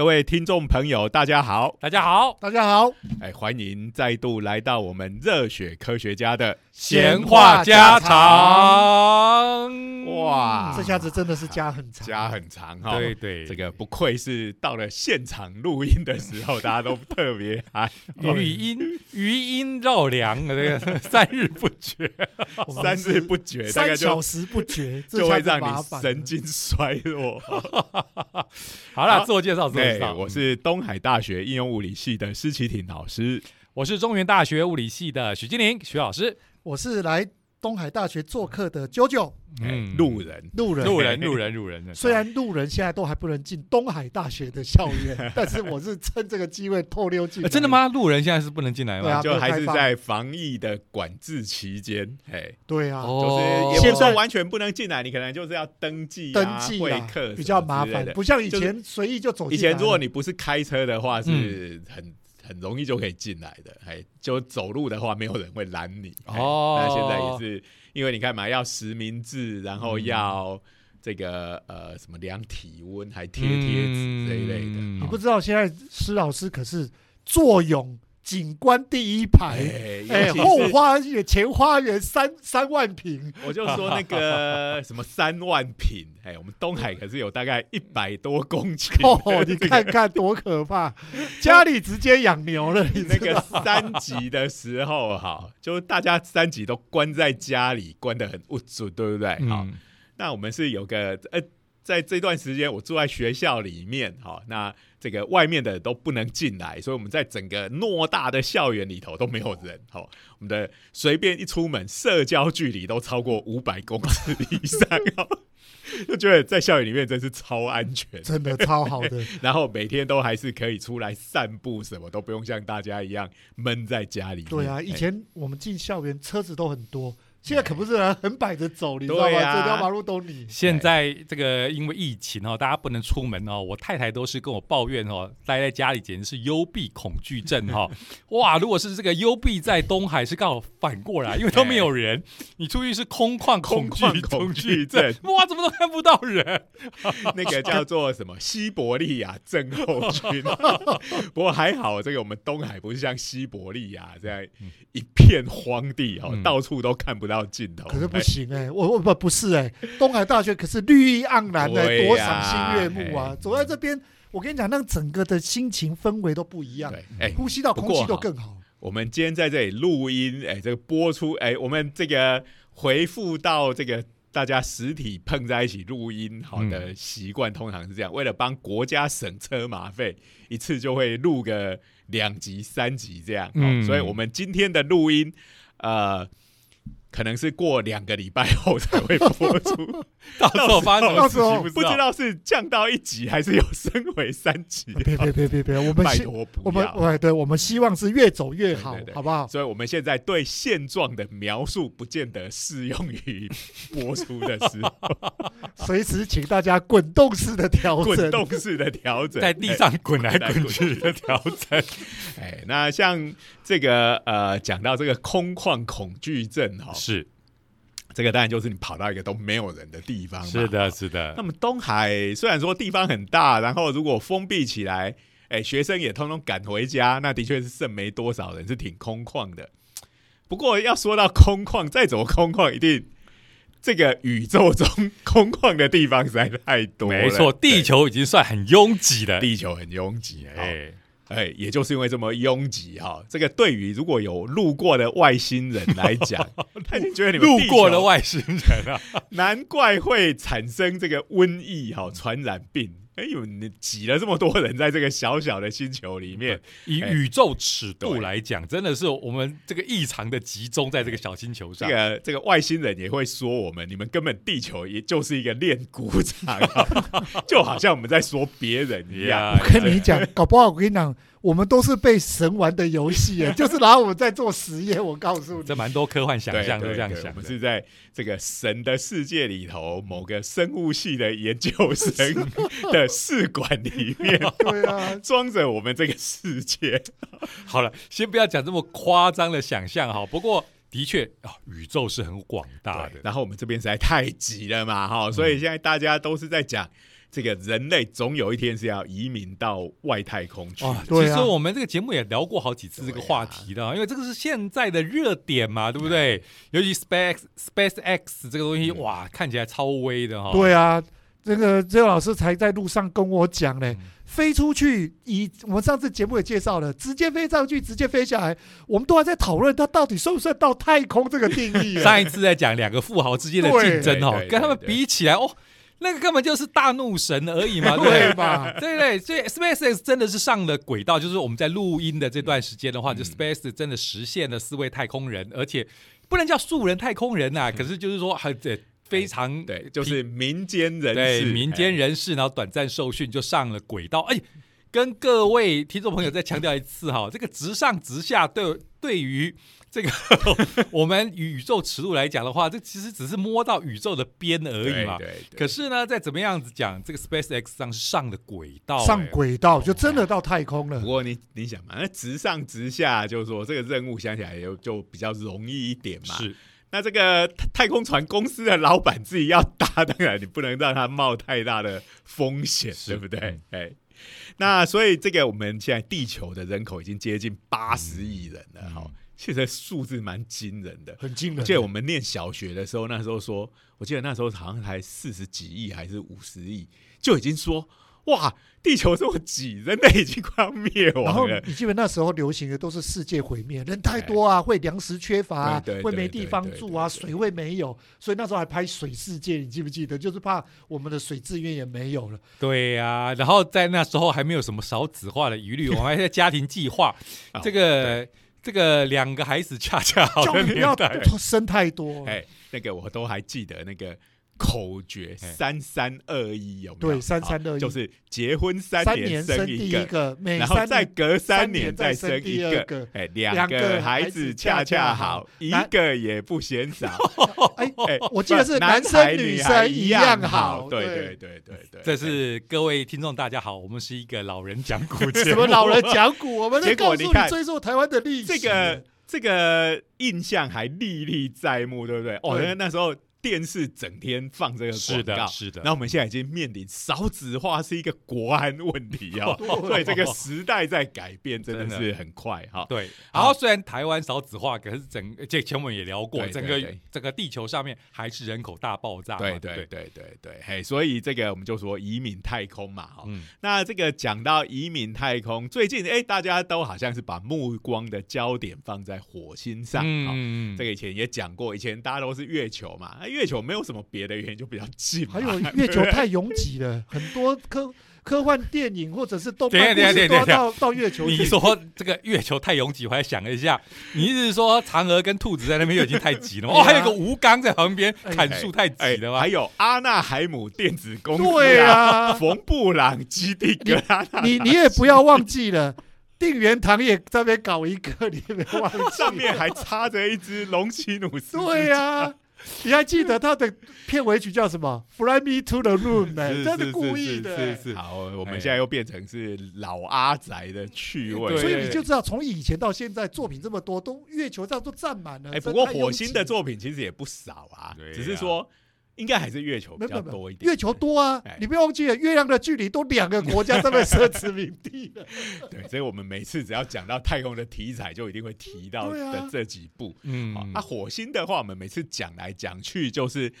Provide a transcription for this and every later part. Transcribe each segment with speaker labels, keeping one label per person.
Speaker 1: 各位听众朋友，大家好！
Speaker 2: 大家好，
Speaker 3: 大家好，
Speaker 1: 哎，欢迎再度来到我们热血科学家的
Speaker 2: 闲话家常。
Speaker 1: 哇，
Speaker 3: 这下子真的是家很长，
Speaker 1: 家很长哈。
Speaker 2: 对对，
Speaker 1: 这个不愧是到了现场录音的时候，大家都特别嗨，
Speaker 2: 语音余音绕梁，这个三日不绝，
Speaker 1: 三日不绝，大概
Speaker 3: 三小时不绝，
Speaker 1: 就会让
Speaker 3: 你
Speaker 1: 神经衰弱。
Speaker 2: 好了，自我介绍，自我介绍，
Speaker 1: 我是东海大学应用物理系的施启廷老师，
Speaker 2: 我是中原大学物理系的许金玲许老师，
Speaker 3: 我是来。东海大学做客的九九，
Speaker 1: 嗯，路人，
Speaker 3: 路人，
Speaker 2: 路人，路人，路人。
Speaker 3: 虽然路人现在都还不能进东海大学的校园，但是我是趁这个机会偷溜进。
Speaker 2: 真的吗？路人现在是不能进来吗？
Speaker 1: 就还是在防疫的管制期间。哎，
Speaker 3: 对啊，
Speaker 1: 就是也不说完全不能进来，你可能就是要登记、
Speaker 3: 登记
Speaker 1: 会客
Speaker 3: 比较麻烦，不像以前随意就走。
Speaker 1: 以前如果你不是开车的话，是很。很容易就可以进来的，哎，就走路的话，没有人会拦你。哦，那现在也是因为你看嘛，要实名制，然后要这个呃什么量体温，还贴贴纸这一类的。
Speaker 3: 你不知道现在施老师可是坐拥。景观第一排，哎，后花园前花园三三万平，
Speaker 1: 我就说那个 什么三万平，哎，我们东海可是有大概一百多公顷
Speaker 3: 哦，你看看多可怕，家里直接养牛了。
Speaker 1: 你那个三级的时候，哈，就大家三级都关在家里，关的很不足，对不对？好，那我们是有个呃。在这段时间，我住在学校里面，哈，那这个外面的都不能进来，所以我们在整个偌大的校园里头都没有人，哈，我们的随便一出门，社交距离都超过五百公尺以上，就觉得在校园里面真是超安全，
Speaker 3: 真的超好的。
Speaker 1: 然后每天都还是可以出来散步，什么都不用像大家一样闷在家里。
Speaker 3: 对啊，以前我们进校园车子都很多。现在可不是啊很摆着走，你知道吗？这条马路都你。
Speaker 2: 现在这个因为疫情哦，大家不能出门哦。我太太都是跟我抱怨哦，待在家里简直是幽闭恐惧症哈。哇，如果是这个幽闭在东海，是刚好反过来，因为都没有人，你出去是空旷恐惧
Speaker 1: 恐惧症。
Speaker 2: 哇，怎么都看不到人？
Speaker 1: 那个叫做什么西伯利亚症候群。不过还好，这个我们东海不是像西伯利亚这样一片荒地哈，到处都看不。到尽头，
Speaker 3: 可是不行哎，我我不不是哎，东海大学可是绿意盎然的，多赏心悦目啊！走在这边，我跟你讲，那整个的心情氛围都不一样，哎，呼吸到空气都更好。
Speaker 1: 我们今天在这里录音，哎，这个播出，哎，我们这个回复到这个大家实体碰在一起录音，好的习惯通常是这样，为了帮国家省车马费，一次就会录个两集、三集这样，嗯，所以我们今天的录音，呃。可能是过两个礼拜后才会播出，
Speaker 2: 到时候发什么事情
Speaker 1: 不知道是降到一级还是有升回三级。
Speaker 3: 别别别别别，我们
Speaker 1: 拜托不要。
Speaker 3: 我们对，我们希望是越走越好，好不好？
Speaker 1: 所以我们现在对现状的描述不见得适用于播出的时候，
Speaker 3: 随时请大家滚动式的调整，
Speaker 1: 滚动式的调整，
Speaker 2: 在地上滚来滚去的调整。
Speaker 1: 哎，那像这个呃，讲到这个空旷恐惧症哈。
Speaker 2: 是，
Speaker 1: 这个当然就是你跑到一个都没有人的地方。
Speaker 2: 是的，是的。
Speaker 1: 那么东海虽然说地方很大，然后如果封闭起来，哎，学生也通通赶回家，那的确是剩没多少人，是挺空旷的。不过要说到空旷，再怎么空旷，一定这个宇宙中空旷的地方实在太多。
Speaker 2: 没错，地球已经算很拥挤了，
Speaker 1: 地球很拥挤，哎。哎，也就是因为这么拥挤哈，这个对于如果有路过的外星人来讲，觉得你们
Speaker 2: 路过的外星人啊，
Speaker 1: 难怪会产生这个瘟疫哈，传染病。哎呦，你挤了这么多人在这个小小的星球里面，
Speaker 2: 以宇宙尺度来讲，真的是我们这个异常的集中在这个小星球上。
Speaker 1: 这个这个外星人也会说我们，你们根本地球也就是一个练鼓场，就好像我们在说别人一样。
Speaker 3: 我跟你讲，搞不好我跟你讲。我们都是被神玩的游戏，就是拿我们在做实验。我告诉你，
Speaker 2: 这蛮多科幻想象都这样想。
Speaker 1: 我们是在这个神的世界里头，某个生物系的研究生的试管里面，
Speaker 3: 对啊，
Speaker 1: 装着我们这个世界。
Speaker 2: 好了，先不要讲这么夸张的想象哈。不过的确啊，宇宙是很广大的。
Speaker 1: 然后我们这边实在太急了嘛哈，所以现在大家都是在讲。这个人类总有一天是要移民到外太空去。
Speaker 2: 其实我们这个节目也聊过好几次这个话题的，因为这个是现在的热点嘛，对不对？尤其 Space Space X 这个东西，哇，看起来超威的哈。
Speaker 3: 对啊，这个这个老师才在路上跟我讲嘞，飞出去，以我们上次节目也介绍了，直接飞上去，直接飞下来，我们都还在讨论它到底算不算到太空这个定义。
Speaker 2: 上一次在讲两个富豪之间的竞争哦，跟他们比起来哦。那个根本就是大怒神而已嘛，对吧？对对，所以 SpaceX 真的是上了轨道，就是我们在录音的这段时间的话，就 Space 真的实现了四位太空人，而且不能叫素人太空人呐，可是就是说很非常
Speaker 1: 对，就是民间人士，
Speaker 2: 民间人士，然后短暂受训就上了轨道，哎。跟各位听众朋友再强调一次哈，这个直上直下对对于这个 我们宇宙尺度来讲的话，这其实只是摸到宇宙的边而已嘛。
Speaker 1: 对对。
Speaker 2: 可是呢，再怎么样子讲，这个 Space X 上是上的轨道，
Speaker 3: 上轨道就真的到太空了。
Speaker 1: 不过你你想嘛，那直上直下，就是说这个任务想起来就就比较容易一点嘛。
Speaker 2: 是。
Speaker 1: 那这个太空船公司的老板自己要搭，当然你不能让他冒太大的风险，对不对？哎。那所以这个我们现在地球的人口已经接近八十亿人了，哈，现在数字蛮惊人的，
Speaker 3: 很惊人。
Speaker 1: 记得我们念小学的时候，那时候说，我记得那时候好像才四十几亿还是五十亿，就已经说。哇，地球这么挤，人类已经快要灭亡了。然后
Speaker 3: 你记得那时候流行的都是世界毁灭，人太多啊，会粮食缺乏，会没地方住啊，水会没有，所以那时候还拍水世界，你记不记得？就是怕我们的水资源也没有了。
Speaker 2: 对呀，然后在那时候还没有什么少子化的疑虑，我们还在家庭计划，这个这个两个孩子恰恰好的年代，
Speaker 3: 生太多。
Speaker 1: 哎，那个我都还记得那个。口诀三三二一有没
Speaker 3: 有？对，三三二一
Speaker 1: 就是结婚三
Speaker 3: 年
Speaker 1: 生
Speaker 3: 一个，
Speaker 1: 然后再隔
Speaker 3: 三
Speaker 1: 年再生
Speaker 3: 一
Speaker 1: 个，哎，两个孩子恰恰好，一个也不嫌少。
Speaker 3: 哎哎，我记得是男生女生一样好。
Speaker 1: 对对对对对，
Speaker 2: 这是各位听众大家好，我们是一个老人讲古节
Speaker 3: 什么老人讲古？我们在告诉你追溯台湾的历
Speaker 1: 史。这个这个印象还历历在目，对不对？哦，那时候。电视整天放这个广告，
Speaker 2: 是的。
Speaker 1: 那我们现在已经面临少子化是一个国安问题哦，对，这个时代在改变，真的是很快哈。
Speaker 2: 对，然后虽然台湾少子化，可是整这前我们也聊过，整个整个地球上面还是人口大爆炸。
Speaker 1: 对对对对对，嘿，所以这个我们就说移民太空嘛，哈。那这个讲到移民太空，最近哎，大家都好像是把目光的焦点放在火星上。嗯嗯，这个以前也讲过，以前大家都是月球嘛。月球没有什么别的原因，就比较近。
Speaker 3: 还有月球太拥挤了，很多科 科幻电影或者是动漫故事都到到月球。
Speaker 2: 你说这个月球太拥挤，我还想了一下，你意思是说嫦娥跟兔子在那边已经太挤了吗？哦，还有个吴刚在旁边砍树太挤了吗？
Speaker 1: 还有阿纳海姆电子公司，
Speaker 3: 对啊，
Speaker 1: 冯布朗基地格拉
Speaker 3: 你你也不要忘记了。定元堂也在那边搞一个，你没忘记？
Speaker 1: 上面还插着一只龙奇努斯。
Speaker 3: 对呀。你还记得他的片尾曲叫什么？Fly me to the moon，他 是故意的。
Speaker 1: 是是好，我们现在又变成是老阿宅的趣味。
Speaker 3: 所以你就知道，从以前到现在，作品这么多，都月球上都占满了。
Speaker 1: 哎，不过火星的作品其实也不少啊，只是说。应该还是月球比较多一点。
Speaker 3: 月球多啊，你不要忘记了，月亮的距离都两个国家这么奢侈名地了。
Speaker 1: 对，所以我们每次只要讲到太空的题材，就一定会提到的这几部。嗯，啊，火星的话，我们每次讲来讲去就是。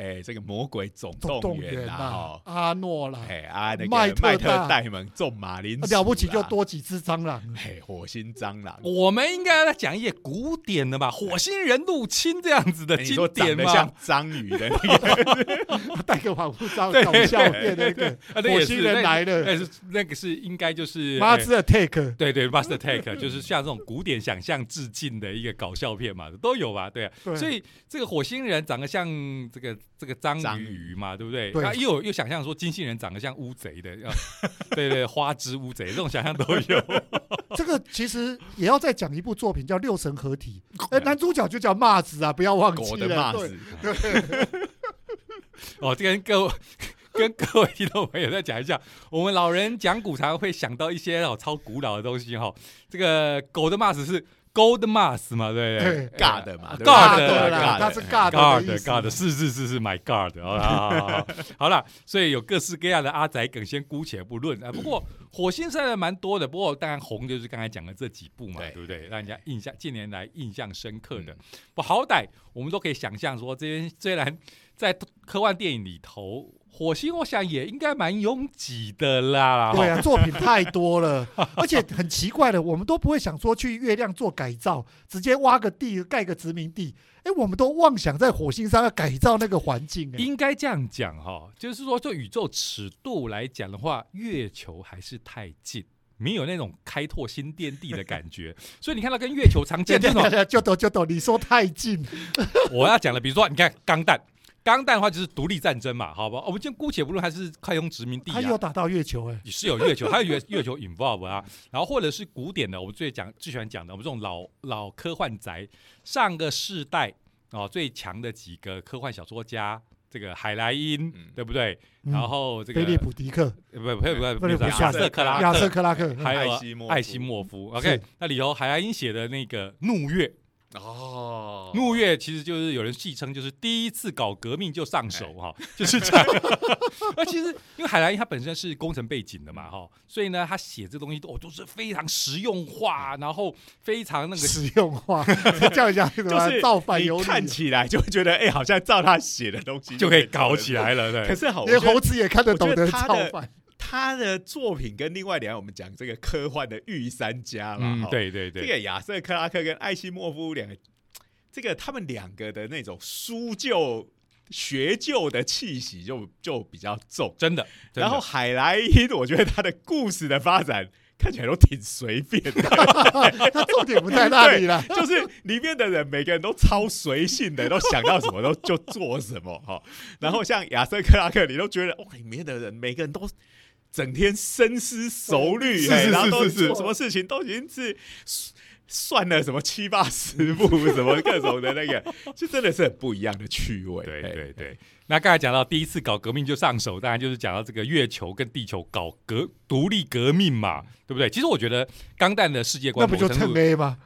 Speaker 1: 哎，这个魔鬼总动员啦，
Speaker 3: 阿诺啦，
Speaker 1: 哎啊，那个麦特戴蒙种马林
Speaker 3: 了不起就多几只蟑螂，
Speaker 1: 嘿，火星蟑螂。
Speaker 2: 我们应该来讲一些古典的吧，火星人入侵这样子的经典
Speaker 1: 嘛？像章鱼的那
Speaker 3: 个，戴个防护罩 搞笑片那个，火星人来了，
Speaker 2: 那是那个是应该就是《
Speaker 3: Master Take》，
Speaker 2: 对对，《Master Take》就是像这种古典想象致敬的一个搞笑片嘛，都有吧？对啊，所以这个火星人长得像这个。这个章鱼嘛，对不对？
Speaker 3: 对，
Speaker 2: 又又想象说金星人长得像乌贼的，对对，花枝乌贼这种想象都有。
Speaker 3: 这个其实也要再讲一部作品，叫《六神合体》。哎，男主角就叫骂子啊，不要忘记
Speaker 1: 了。对
Speaker 3: 对。
Speaker 2: 哦，这跟各位跟各位听众朋友再讲一下，我们老人讲古常会想到一些哦超古老的东西哈。这个狗的骂子是。Gold Mars 嘛，对不对？
Speaker 3: 对。
Speaker 1: 尬的嘛，God
Speaker 3: 他是尬的
Speaker 2: God
Speaker 3: 意思。
Speaker 2: God 是是是是 My God 好好了，所以有各式各样的阿宅梗，先姑且不论啊。不过火星赛的蛮多的，不过当然红就是刚才讲的这几部嘛，
Speaker 1: 对。
Speaker 2: 对不对？让人家印象近年来印象深刻
Speaker 3: 嗯。
Speaker 2: 的。不好歹我们都可以想象说，这边虽然在科幻电影里头，火星我想也应该蛮拥挤的啦。
Speaker 3: 对啊，作品太多了，而且很奇怪的，我们都不会想说去月亮做改造，直接挖个地盖个殖民地。哎，我们都妄想在火星上要改造那个环境。哎，
Speaker 2: 应该这样讲哈，就是说，就宇宙尺度来讲的话，月球还是太近，没有那种开拓新天地的感觉。所以你看到跟月球常见这种，
Speaker 3: 就懂就懂，你说太近，
Speaker 2: 我要讲的，比如说，你看钢弹，钢弹的话就是独立战争嘛，好吧？我们先姑且不论还是太空殖民地啊。
Speaker 3: 他又打到月球，哎，
Speaker 2: 也是有月球，还有月月球 involve 啊，然后或者是古典的，我们最讲最喜欢讲的，我们这种老老科幻宅，上个世代哦最强的几个科幻小说家，这个海莱因，
Speaker 1: 嗯。
Speaker 2: 对不对？
Speaker 3: 嗯。
Speaker 2: 然后这个
Speaker 3: 菲利普迪克、
Speaker 2: 呃不不不不不是
Speaker 3: 菲利普
Speaker 2: 亚瑟克拉
Speaker 3: 亚瑟
Speaker 2: 克，
Speaker 3: 拉克，
Speaker 2: 还有
Speaker 1: 艾希莫夫。
Speaker 2: 艾希莫夫。OK，那里头海莱因写的那个《怒月》，
Speaker 1: 哦
Speaker 2: 怒月其实就是有人戏称就是第一次搞革命就上手哈，就是这样。那其实因为海兰英他本身是工程背景的嘛哈，所以呢他写这东西都哦都是非常实用化，然后非常那个
Speaker 3: 实用化，叫人家什么
Speaker 1: 就是
Speaker 3: 造反有理
Speaker 1: 看起来就会觉得，哎、好像照他写的东西
Speaker 2: 就可以搞起。来了，对。
Speaker 1: 可是好，
Speaker 3: 连猴子也看得懂的造反。
Speaker 1: 他的作品跟另外两个我们讲这个科幻的御三家嘛，
Speaker 2: 嗯
Speaker 1: 哈，
Speaker 2: 对对对，
Speaker 1: 这个亚瑟克拉克跟艾希莫夫两个，这个他们两个的那种书旧学究的气息就就比较重。
Speaker 2: 真的。真的
Speaker 1: 然后海莱因，我觉得他的故事的发展看起来都挺随便的，
Speaker 3: 他重点不在那里了。
Speaker 1: 就是里面的人每个人都超随性的，都想到什么都就做什么哈。然后像亚瑟克拉克，你都觉得哇，里面的人每个人都整天深思熟虑，然后都
Speaker 2: 是
Speaker 1: 什么事情都已经是。算了什么七八十步，什么各种的那个，就真的是很不一样的趣味。
Speaker 2: 对
Speaker 1: 嘿
Speaker 2: 对对，那刚才讲到第一次搞革命就上手，当然就是讲到这个月球跟地球搞革独立革命嘛，对不对？其实我觉得钢弹的世界观那
Speaker 3: 不就蹭
Speaker 2: 某程度
Speaker 3: A 吗？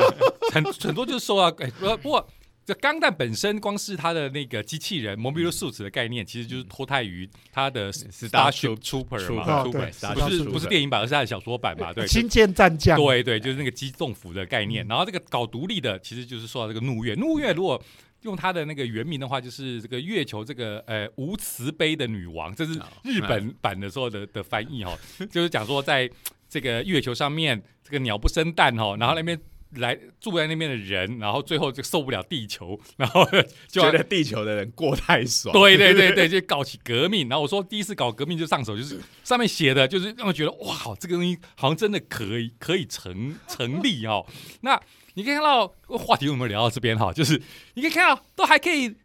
Speaker 2: 很很多就是受到哎，不不过这钢弹本身光是它的那个机器人 Mobile Suits 的概念，其实就是脱胎于它的
Speaker 1: Starship
Speaker 2: Trooper 嘛不是不是电影版，而是它的小说版嘛，对。
Speaker 3: 新建战将，
Speaker 2: 对对，就是那个机动服的概念。然后这个搞独立的，其实就是说到这个怒月。怒月如果用它的那个原名的话，就是这个月球这个呃无慈悲的女王，这是
Speaker 1: 哦
Speaker 2: 日本版的时候的的翻译哈、就是讲说在这个月球上面，这个鸟不生蛋哦、然后那边。来住在那边的人，然后最后就受不了地球，然后 就
Speaker 1: 觉得地球的人过太爽。
Speaker 2: 对对对对，就搞起革命。然后我说第一次搞革命就上手，就是 上面写的，就是让我觉得哇，这个东西好像真的可以可以成 成立哦。那你可以看到话题有没有聊到这边哈？就是你可以看到都还可以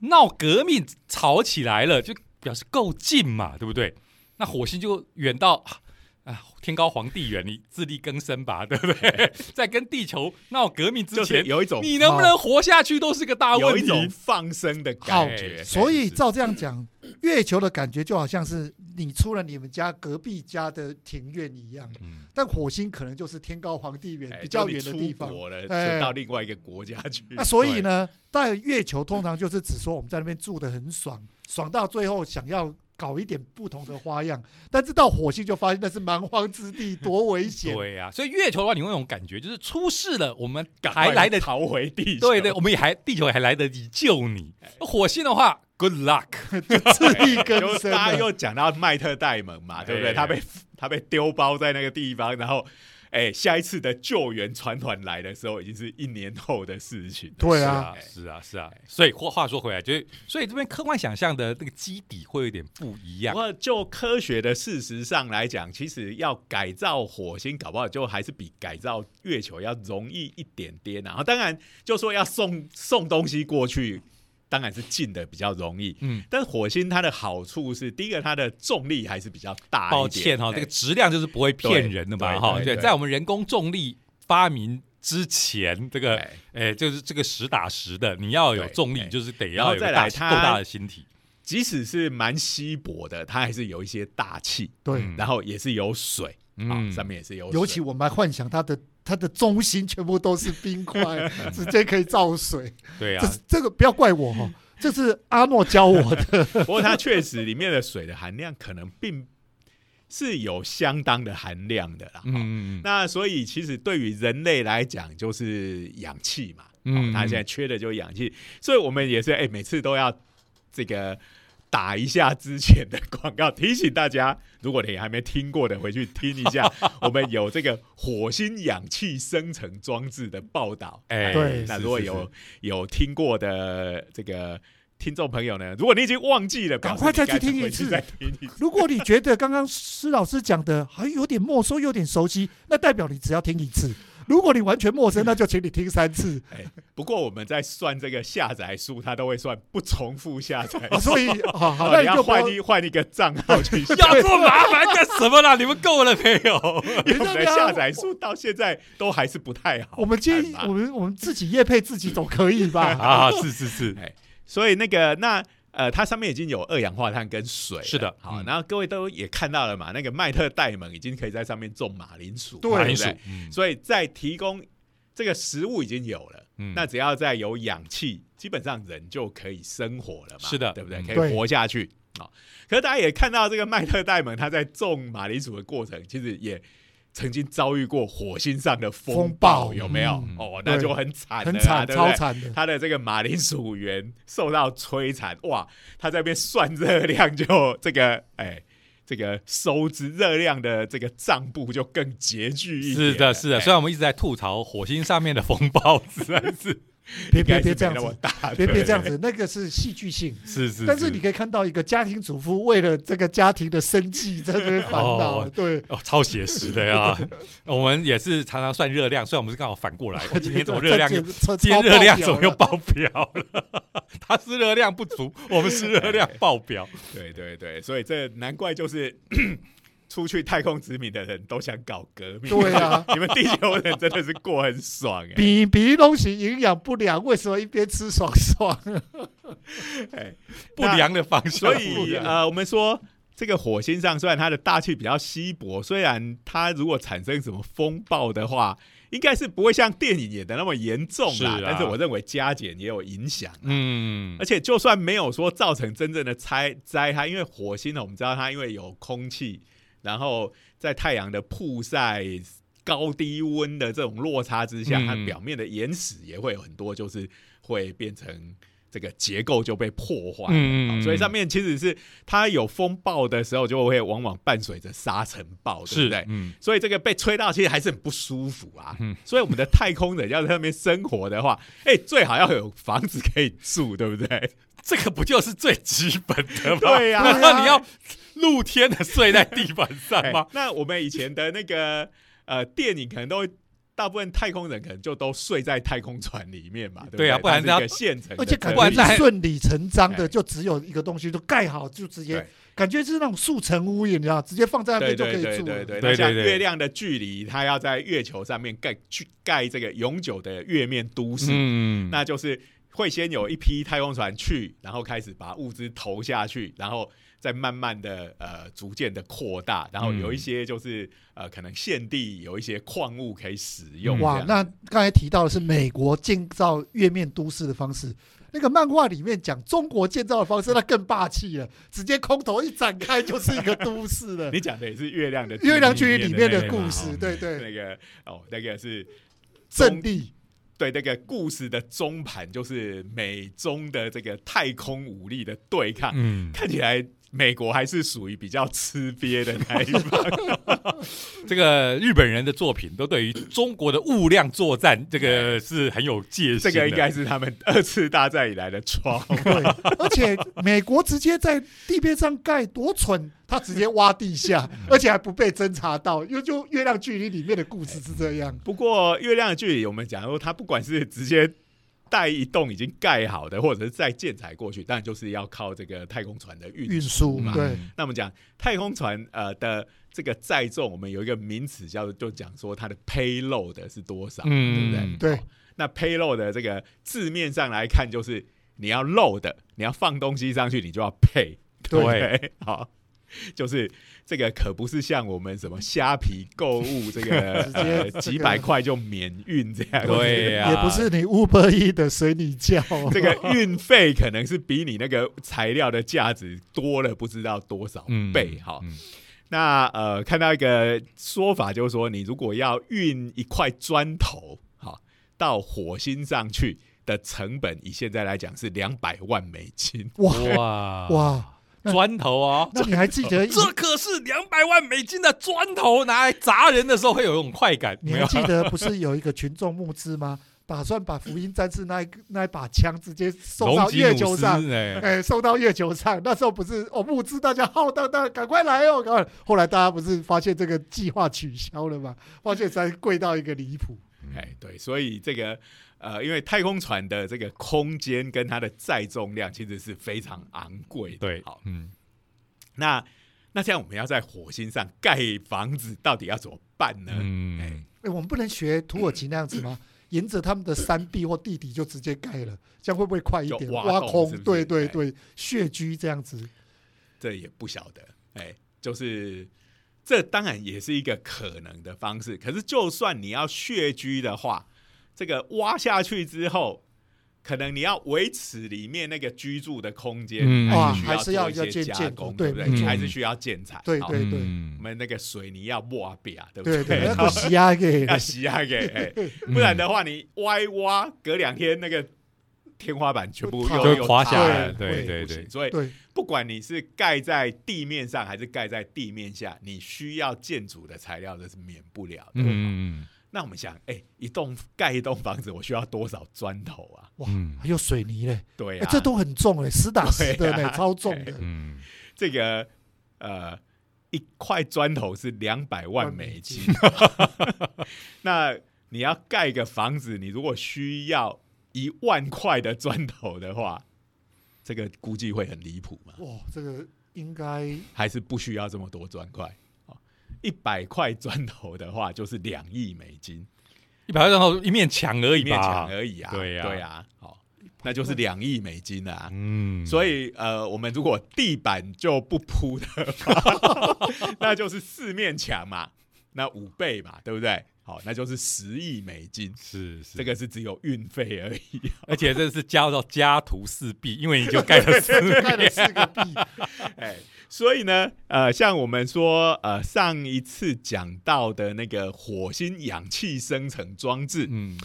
Speaker 2: 闹革命吵起来了，就表示够近嘛，对不对？那火星就远到。啊，天高皇帝远，你自力更生吧，对不对？在跟地球闹革命之
Speaker 1: 就是
Speaker 2: 前，
Speaker 1: 有一种
Speaker 2: 你能不能活下去都是个大问题。
Speaker 1: 有一种放生的感觉。
Speaker 3: 所以照这样讲，月球的感觉就好像是你出了你们家隔壁家的庭院一样，
Speaker 2: 嗯，
Speaker 3: 但火星可能就是天高皇帝远
Speaker 1: 哎
Speaker 3: 比较远的地方。
Speaker 1: 国了，
Speaker 3: 哎
Speaker 1: 到另外一个国家去。
Speaker 3: 那所以呢，在月球通常就是只说我们在那边住的很爽，爽到最后想要搞一点不同的花样，但是到火星就发现那是蛮荒之地，多危险。
Speaker 2: 对呀、所以月球的话，你会有种感觉，就是出事了，我们还来得及，
Speaker 1: 逃回地球。
Speaker 2: 对对，我们也还地球也还来得及救你。火星的话，good luck，
Speaker 3: 自力更
Speaker 1: 就
Speaker 3: 生
Speaker 1: 大家。又讲到麦特戴蒙嘛，对不对？
Speaker 2: 哎
Speaker 1: 他被他被丢包在那个地方，然后哎，下一次的救援船团来的时候，已经是一年后的事情。
Speaker 3: 对啊，
Speaker 2: 是啊，是啊。所以话话说回来，就是所以这边科幻想象的那个基底会有点不一样。
Speaker 1: 不过就科学的事实上来讲，其实要改造火星，搞不好就还是比改造月球要容易一点点。然后当然就说要送送东西过去，当然是近的比较容易。
Speaker 2: 嗯，
Speaker 1: 但火星它的好处是，第一个它的重力还是比较大一点。
Speaker 2: 抱歉哈，
Speaker 1: 哎
Speaker 2: 这个质量就是不会骗人的嘛哈。对，
Speaker 1: 对对对
Speaker 2: 在我们人工重力发明之前，这个
Speaker 1: 哎
Speaker 2: 哎，就是这个实打实的，你要有重力，
Speaker 1: 哎
Speaker 2: 就是得要有够大的星体。
Speaker 1: 即使是蛮稀薄的，它还是有一些大气，
Speaker 3: 对，
Speaker 2: 嗯
Speaker 1: 然后也是有水，啊，
Speaker 2: 嗯
Speaker 1: 上面也是有水。
Speaker 3: 尤其我们还幻想它的它的中心全部都是冰块，直接可以造水。
Speaker 2: 对啊
Speaker 3: 这，这个不要怪我哈，这是阿诺教我的。
Speaker 1: 不过它确实里面的水的含量可能并是有相当的含量的啦。
Speaker 2: 嗯
Speaker 1: 那所以其实对于人类来讲，就是氧气嘛，
Speaker 2: 嗯
Speaker 1: 嗯，它现在缺的就是氧气，所以我们也是哎、每次都要这个打一下之前的广告，提醒大家，如果你还没听过的，回去听一下，我们有这个火星氧气生成装置的报道。
Speaker 2: 哎
Speaker 3: 对
Speaker 1: 那如果有有听过的这个。听众朋友呢，如果你已经忘记了，
Speaker 3: 赶快再去听一次。如果你觉得刚刚施老师讲的还有点陌生、有点熟悉，那代表你只要听一次。如果你完全陌生，那就请你听三次。
Speaker 1: 哎不过我们在算这个下载数，它都会算不重复下载
Speaker 3: 哦、所以好好，
Speaker 1: 哦你要
Speaker 3: 那你就
Speaker 1: 换一换一个账号去 下。
Speaker 2: 要这么麻烦干什么啦？你们够了没有？
Speaker 1: 因为我们的下载数到现在都还是不太好。
Speaker 3: 我们建议我们我们自己业配自己总可以吧？
Speaker 2: 啊，是是是，哎
Speaker 1: 所以那个那呃，它上面已经有二氧化碳跟水，
Speaker 2: 是的
Speaker 1: 好，
Speaker 2: 嗯
Speaker 1: 然后各位都也看到了嘛，那个麦特戴蒙已经可以在上面种马铃薯，
Speaker 3: 对
Speaker 2: 马铃薯
Speaker 1: 不对，
Speaker 2: 嗯
Speaker 1: 所以在提供这个食物已经有了。
Speaker 2: 嗯
Speaker 1: 那只要再有氧气，基本上人就可以生活了嘛，
Speaker 2: 是的
Speaker 1: 对不对？
Speaker 2: 嗯
Speaker 1: 可以活下去啊、哦可是大家也看到这个麦特戴蒙他在种马铃薯的过程，其实也曾经遭遇过火星上的风
Speaker 3: 风
Speaker 1: 暴，有没有？
Speaker 2: 嗯
Speaker 1: 哦，那就很惨
Speaker 3: 很惨，
Speaker 1: 对对
Speaker 3: 超惨的。
Speaker 1: 他的这个马铃薯园受到摧残，哇！他在那边算热量就这个哎。这个收支热量的这个账簿就更拮据一点。
Speaker 2: 是的，是的。
Speaker 1: 哎
Speaker 2: 虽然我们一直在吐槽火星上面的风暴，实在是
Speaker 3: 别别别这样子，别别这样子，那个是戏剧性。
Speaker 2: 是是，
Speaker 3: 但是你可以看到一个家庭主妇为了这个家庭的生计 在这边烦恼，
Speaker 2: 哦
Speaker 3: 对，
Speaker 2: 哦，超写实的呀。我们也是常常算热量，虽然我们是刚好反过来，我今天怎么热量又？
Speaker 3: 今
Speaker 2: 今天热量怎么又
Speaker 3: 爆？
Speaker 2: 爆表了？他是热量不足，我们是热量爆表。
Speaker 1: 对对对，所以这难怪就是出去太空殖民的人都想搞革命。
Speaker 3: 对啊，
Speaker 1: 你们地球人真的是过很爽哎、
Speaker 3: 比比东西营养不良，为什么一边吃爽爽？
Speaker 1: 哎
Speaker 2: 不良的方向
Speaker 1: 所。以呃，我们说这个火星上虽然它的大气比较稀薄，虽然它如果产生什么风暴的话，应该是不会像电影演的那么严重啦。
Speaker 2: 是啊
Speaker 1: 但是我认为加减也有影响。
Speaker 2: 嗯
Speaker 1: 而且就算没有说造成真正的灾灾害，因为火星呢，我们知道它因为有空气，然后在太阳的曝晒、高低温的这种落差之下，
Speaker 2: 嗯
Speaker 1: 它表面的岩石也会有很多，就是会变成这个结构就被破坏了。
Speaker 2: 嗯
Speaker 1: 好所以上面其实是它有风暴的时候，就会往往伴随着沙尘暴，对
Speaker 2: 是
Speaker 1: 不对？
Speaker 2: 嗯
Speaker 1: 所以这个被吹到，其实还是很不舒服啊。
Speaker 2: 嗯
Speaker 1: 所以我们的太空人要在上面生活的话，哎、最好要有房子可以住，对不对？
Speaker 2: 这个不就是最基本的吗？
Speaker 1: 对呀
Speaker 2: 难道你要露天的睡在地板上
Speaker 1: 哎
Speaker 2: 吗？
Speaker 1: 那我们以前的那个呃电影，可能都会大部分太空人可能就都睡在太空船里面嘛，对不
Speaker 2: 对？啊不然
Speaker 1: 它是一个现成
Speaker 3: 而且感觉顺理成章的，
Speaker 1: 哎。
Speaker 3: 就只有一个东西，就盖好，就直接感觉是那种速成屋，你知道，直接放在那边就可以住了。
Speaker 1: 对对对，
Speaker 2: 对。
Speaker 1: 那像
Speaker 2: 对对。
Speaker 1: 月亮的距离，它要在月球上面盖去盖这个永久的月面都市，
Speaker 2: 嗯。
Speaker 1: 那就是会先有一批太空船去，然后开始把物资投下去，然后再慢慢的呃逐渐的扩大，然后有一些就是、呃可能现地有一些矿物可以使用。
Speaker 3: 哇，那刚才提到的是美国建造月面都市的方式，那个漫画里面讲中国建造的方式，那更霸气了，直接空投一展开就是一个都市了。
Speaker 1: 你讲的也是月亮的
Speaker 3: 月亮距离里面的故事，对对，
Speaker 1: 那个哦，那个是
Speaker 3: 阵地
Speaker 1: 对那个故事的中盘，就是美中的这个太空武力的对抗，
Speaker 2: 嗯，
Speaker 1: 看起来美国还是属于比较吃瘪的那一方。
Speaker 2: 这个日本人的作品都对于中国的物量作战，这个是很有戒心的。
Speaker 1: 这个应该是他们二次大战以来的创。
Speaker 3: 对，而且美国直接在地面上盖，多蠢！他直接挖地下，而且还不被侦查到，因为就月亮距离里面的故事是这样。
Speaker 1: 不过月亮的距离，我们讲说，他不管是直接带一栋已经盖好的，或者是再建材过去，当然就是要靠这个太空船的运
Speaker 3: 运
Speaker 1: 输嘛。
Speaker 3: 对，
Speaker 1: 那我们讲太空船呃的这个载重，我们有一个名词叫做，就讲说它的 payload 是多少，
Speaker 2: 嗯
Speaker 1: 对不对？
Speaker 3: 对
Speaker 1: 那 payload 的这个字面上来看，就是你要 load，你要放东西上去，你就要 pay，对不对？好，就是这个可不是像我们什么虾皮购物这个
Speaker 3: 直接
Speaker 1: 呃几百块就免运这样，
Speaker 2: 对呀
Speaker 3: 也不是你 Uber E 的随你叫，
Speaker 1: 这个 运费可能是比你那个材料的价值多了不知道多少倍哈。
Speaker 2: 嗯
Speaker 1: 那呃，看到一个说法，就是说，你如果要运一块砖头，好到火星上去的成本，以现在来讲是两百万美金。
Speaker 3: 哇
Speaker 2: 哇砖头哦，
Speaker 3: 那你还记得
Speaker 2: 这可是两百万美金的砖头，拿来砸人的时候会有一种快感，
Speaker 3: 你？还记得不是有一个群众募资吗？打算把福音战士那一 那一把枪直接送到月球上，
Speaker 2: 哎，
Speaker 3: 哎，送到月球上。那时候不是哦，募资大家浩荡荡，赶快来哦，赶快！后来大家不是发现这个计划取消了吗？发现实在贵到一个离谱。
Speaker 1: 哎，对，所以这个呃，因为太空船的这个空间跟它的载重量其实是非常昂贵的。
Speaker 2: 对，
Speaker 1: 好，
Speaker 2: 嗯，
Speaker 1: 那那这样我们要在火星上盖房子，到底要怎么办呢？
Speaker 2: 嗯，
Speaker 3: 哎，我们不能学土耳其那样子吗？沿着他们的山壁或地底就直接盖了，这样会不会快一点？
Speaker 1: 就挖
Speaker 3: 空，
Speaker 1: 是是
Speaker 3: 对对
Speaker 1: 哎
Speaker 3: 对，穴居这样子。
Speaker 1: 这也不晓得，哎，就是这当然也是一个可能的方式。可是，就算你要穴居的话，这个挖下去之后，可能你要维持里面那个居住的空间，
Speaker 2: 嗯。
Speaker 3: 哇
Speaker 1: 还是需要
Speaker 3: 还是要
Speaker 1: 做一些
Speaker 3: 要建
Speaker 1: 加工，
Speaker 3: 建对
Speaker 1: 对不对？还是需要建材，好。
Speaker 3: 对对。对
Speaker 2: 嗯。
Speaker 1: 我们那个水泥要抹壁啊，对不
Speaker 3: 对？对，那
Speaker 1: 好
Speaker 3: 个洗压给。
Speaker 1: 要洗下给，不然的话，你歪挖，隔两天那个天花板全部
Speaker 3: 就
Speaker 1: 又
Speaker 2: 会
Speaker 1: 又
Speaker 2: 垮下来
Speaker 1: 对
Speaker 2: 对对对
Speaker 1: 不行。所以
Speaker 3: 对
Speaker 1: 不管你是盖在地面上还是盖在地面下，你需要建筑的材料，这是免不了的。
Speaker 2: 嗯
Speaker 1: 那我们想，哎、一栋盖一栋房子，我需要多少砖头啊？
Speaker 3: 哇，
Speaker 2: 嗯
Speaker 3: 还有水泥嘞，
Speaker 1: 对啊，
Speaker 3: 哎这都很重哎，实打实的呢，
Speaker 1: 对啊
Speaker 3: 超重的。
Speaker 2: 嗯，
Speaker 1: 这个呃，一块砖头是两百万美金，那你要盖一个房子，你如果需要一万块的砖头的话，这个估计会很离谱嘛？
Speaker 3: 哇，这个应该
Speaker 1: 还是不需要这么多砖块？哦，一百块砖头的话，就是两亿美金，
Speaker 2: 一百块砖头一面墙而已
Speaker 1: 一面墙，而已啊。
Speaker 2: 对呀
Speaker 1: 对啊，好，那就是两亿美金啊。
Speaker 2: 嗯，
Speaker 1: 所以呃，我们如果地板就不铺的话，那就是四面墙嘛，那五倍嘛，对不对？好，那就是十亿美金。
Speaker 2: 是是。
Speaker 1: 这个是只有运费而已，
Speaker 2: 而且这是加到家徒四壁，因为你就盖了四
Speaker 3: 盖了四个壁，
Speaker 1: 哎，所以呢，呃，像我们说，呃，上一次讲到的那个火星氧气生成装置，
Speaker 2: 嗯。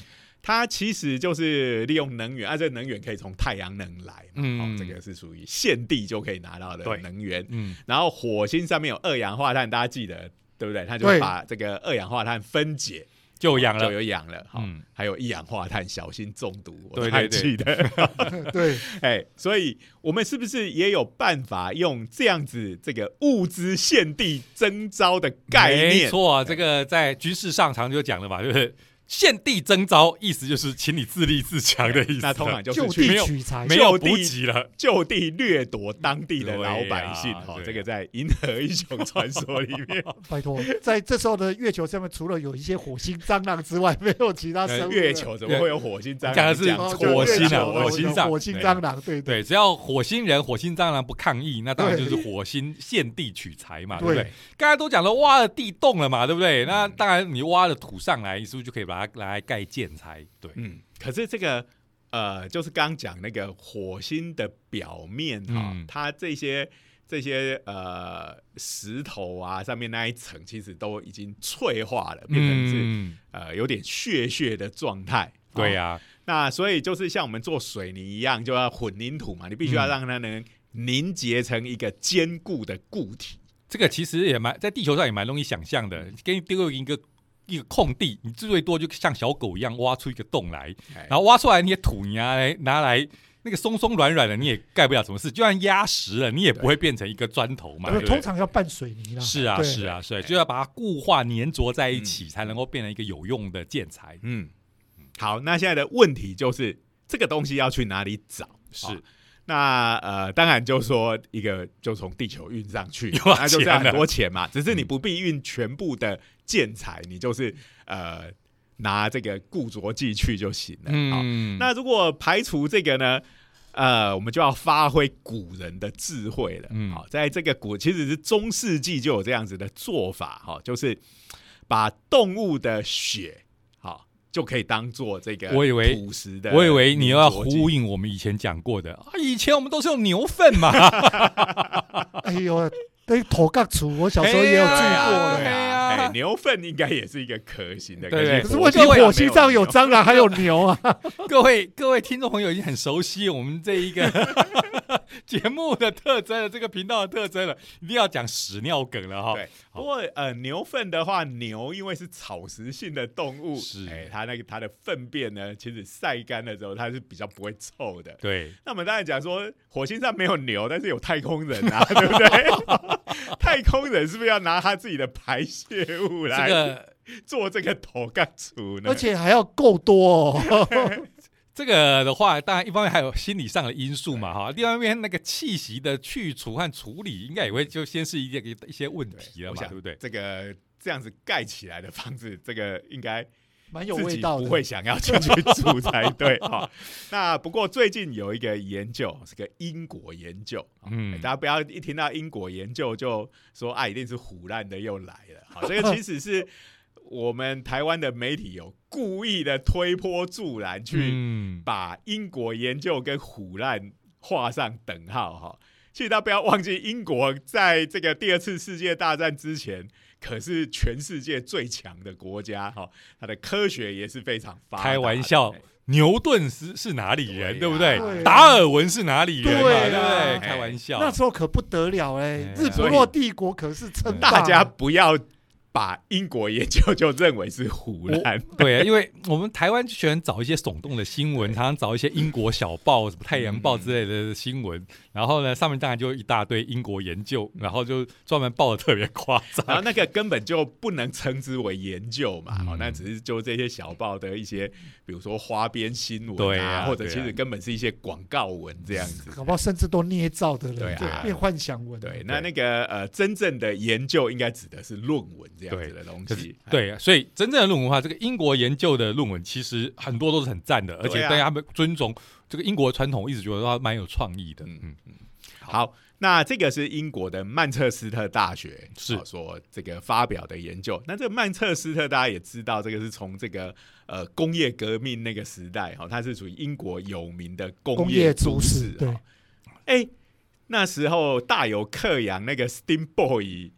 Speaker 1: 它其实就是利用能源，啊，这个能源可以从太阳能来嘛，
Speaker 2: 嗯。
Speaker 1: 哦，这个是属于现地就可以拿到的能源。
Speaker 2: 嗯。
Speaker 1: 然后火星上面有二氧化碳，大家记得对不对？它就
Speaker 3: 对。
Speaker 1: 把这个二氧化碳分解，就
Speaker 2: 就养了，
Speaker 1: 有痒了。好，
Speaker 2: 嗯
Speaker 1: 还有一氧化碳，小心中毒。我
Speaker 2: 对
Speaker 1: 还
Speaker 2: 对对
Speaker 1: 记得。
Speaker 3: 对，
Speaker 1: 哎，所以我们是不是也有办法用这样子这个物资献地征招的概念？
Speaker 2: 没错，这个在军事上常就讲了嘛，就是现地征召，意思就是请你自立自强的意思。
Speaker 1: 那通常就是
Speaker 3: 就
Speaker 1: 去
Speaker 3: 地取材，
Speaker 2: 没有补给了，
Speaker 1: 就地掠夺当地的老百姓。哦，这个在《银河英雄传说》里面，
Speaker 3: 拜托，在这时候的月球上面，除了有一些火星蟑螂之外，没有其他生物。
Speaker 1: 月球怎么会有火星蟑螂？
Speaker 2: 讲的是火星啊火星上
Speaker 3: 火星蟑螂，对对
Speaker 2: 对，只要火星人、火星蟑螂不抗议，那当然就是火星现地取材嘛，对不对
Speaker 3: 对？
Speaker 2: 刚才都讲了，挖了地洞了嘛，对不对？那当然你挖了土上来，你是不是就可以把它拿来盖建材？对，
Speaker 1: 嗯，可是这个呃，就是刚刚讲那个火星的表面哈、
Speaker 2: 嗯
Speaker 1: 它这些这些呃石头啊上面那一层，其实都已经脆化了，变成是、
Speaker 2: 嗯，
Speaker 1: 呃有点血血的状态。
Speaker 2: 对
Speaker 1: 呀、
Speaker 2: 呀，
Speaker 1: 那所以就是像我们做水泥一样，就要混凝土嘛，你必须要
Speaker 2: 嗯
Speaker 1: 让它能凝结成一个坚固的固体。
Speaker 2: 这个其实也蛮在地球上也蛮容易想象的，给你丢一个。一个空地，你最多就像小狗一样挖出一个洞来，
Speaker 1: 哎
Speaker 2: 然后挖出来那些土，你拿来拿来那个松松软软的，你也盖不了什么事。就算压实了，你也不会变成一个砖头嘛。
Speaker 3: 通常要拌水泥啦。
Speaker 2: 是啊，是啊，是啊，就要把它固化粘着在一起，才能够变成一个有用的建材。
Speaker 1: 嗯，好，那现在的问题就是这个东西要去哪里找？
Speaker 2: 是
Speaker 1: 好那呃，当然就说一个就从地球运上去，那就是要很多钱嘛。只是你不必运全部的建材，你就是呃拿这个固着剂去就行了。好，
Speaker 2: 嗯，
Speaker 1: 那如果排除这个呢？呃，我们就要发挥古人的智慧了。
Speaker 2: 嗯
Speaker 1: 好，在这个古其实是中世纪就有这样子的做法，哈，就是把动物的血，好就可以当做这个
Speaker 2: 我以为
Speaker 1: 朴实的，
Speaker 2: 我以为你要呼。应我们以前讲过的啊，以前我们都是用牛粪嘛，
Speaker 3: 哎呦，那土盖厨，我小时候也有住过的。
Speaker 1: 对啊，
Speaker 2: 对啊
Speaker 1: 哎，牛粪应该也是一个可行的。
Speaker 2: 对对
Speaker 3: 可是
Speaker 1: 是
Speaker 3: 问题火星上有蟑螂，还有牛啊！
Speaker 2: 各位各位听众朋友已经很熟悉我们这一个 节目的特征了，这个频道的特征了，一定要讲屎尿梗了哈。
Speaker 1: 对，不过呃，牛粪的话，牛因为是草食性的动物，
Speaker 2: 是
Speaker 1: 哎，它那个它的粪便呢，其实晒干了之后，它是比较不会臭的。
Speaker 2: 对，
Speaker 1: 那我们当然讲说，火星上没有牛，但是有太空人啊，对不对？太空人是不是要拿他自己的排泄物
Speaker 2: 这
Speaker 1: 来
Speaker 2: 个
Speaker 1: 做这个头盖除呢？
Speaker 3: 而且还要够多哦。
Speaker 2: 这个的话，当然一方面还有心理上的因素嘛哈，另外一方面那个气息的去除和处理，应该也会就先是一个一些问题了嘛，对不对？
Speaker 1: 这个这样子盖起来的房子，这个应该
Speaker 3: 蛮有
Speaker 1: 自己
Speaker 3: 味道。
Speaker 1: 不会想要进去住才对哈。那不过最近有一个研究，是个英国研究，嗯，
Speaker 2: 嗯
Speaker 1: 大家不要一听到英国研究就说啊，一定是腐烂的又来了。好，这个其实是我们台湾的媒体有故意的推波助澜，去
Speaker 2: 嗯，
Speaker 1: 把英国研究跟虎烂画上等号哈。其实大家不要忘记，英国在这个第二次世界大战之前，可是全世界最强的国家哈，它的科学也是非常发达。
Speaker 2: 开玩笑
Speaker 1: 哎
Speaker 2: 牛顿是是哪里人，对不对
Speaker 3: 对啊？
Speaker 2: 达尔文是哪里人嘛？
Speaker 3: 对啊
Speaker 2: 对不对？
Speaker 1: 哎
Speaker 2: 开玩笑，
Speaker 3: 那时候可不得了哎，
Speaker 2: 哎
Speaker 3: 日不落帝国可是称霸。
Speaker 1: 大家不要把英国研究就认为是胡乱。
Speaker 2: 对啊，因为我们台湾就喜欢找一些耸动的新闻，常常找一些英国小报、什么《太阳报》之类的新闻，然后呢，上面当然就一大堆英国研究，然后就专门报的特别夸张。
Speaker 1: 然后那个根本就不能称之为研究嘛，
Speaker 2: 嗯
Speaker 1: 哦，那只是就这些小报的一些，比如说花边新闻
Speaker 2: 对啊
Speaker 1: 或者其实根本是一些广告文这样子。
Speaker 3: 搞不好甚至都捏造的
Speaker 1: 对啊
Speaker 3: 了，变幻想文。
Speaker 1: 对，那那个呃，真正的研究应该指的是论文这样子的东西。哎，
Speaker 2: 对啊，所以真正的论文的话，这个英国研究的论文其实很多都是很赞的，而且大家们尊重这个英国传统，我一直觉得它蛮有创意的。
Speaker 1: 嗯
Speaker 2: 嗯，
Speaker 1: 好，那这个是英国的曼彻斯特大学
Speaker 2: 是。
Speaker 1: 哦说这个发表的研究。那这个曼彻斯特大家也知道，这个是从这个呃工业革命那个时代哈、哦，它是属于英国有名的工
Speaker 3: 工业
Speaker 1: 都
Speaker 3: 都市对。
Speaker 1: 哦哎、那时候大有克洋那个 Steam Boy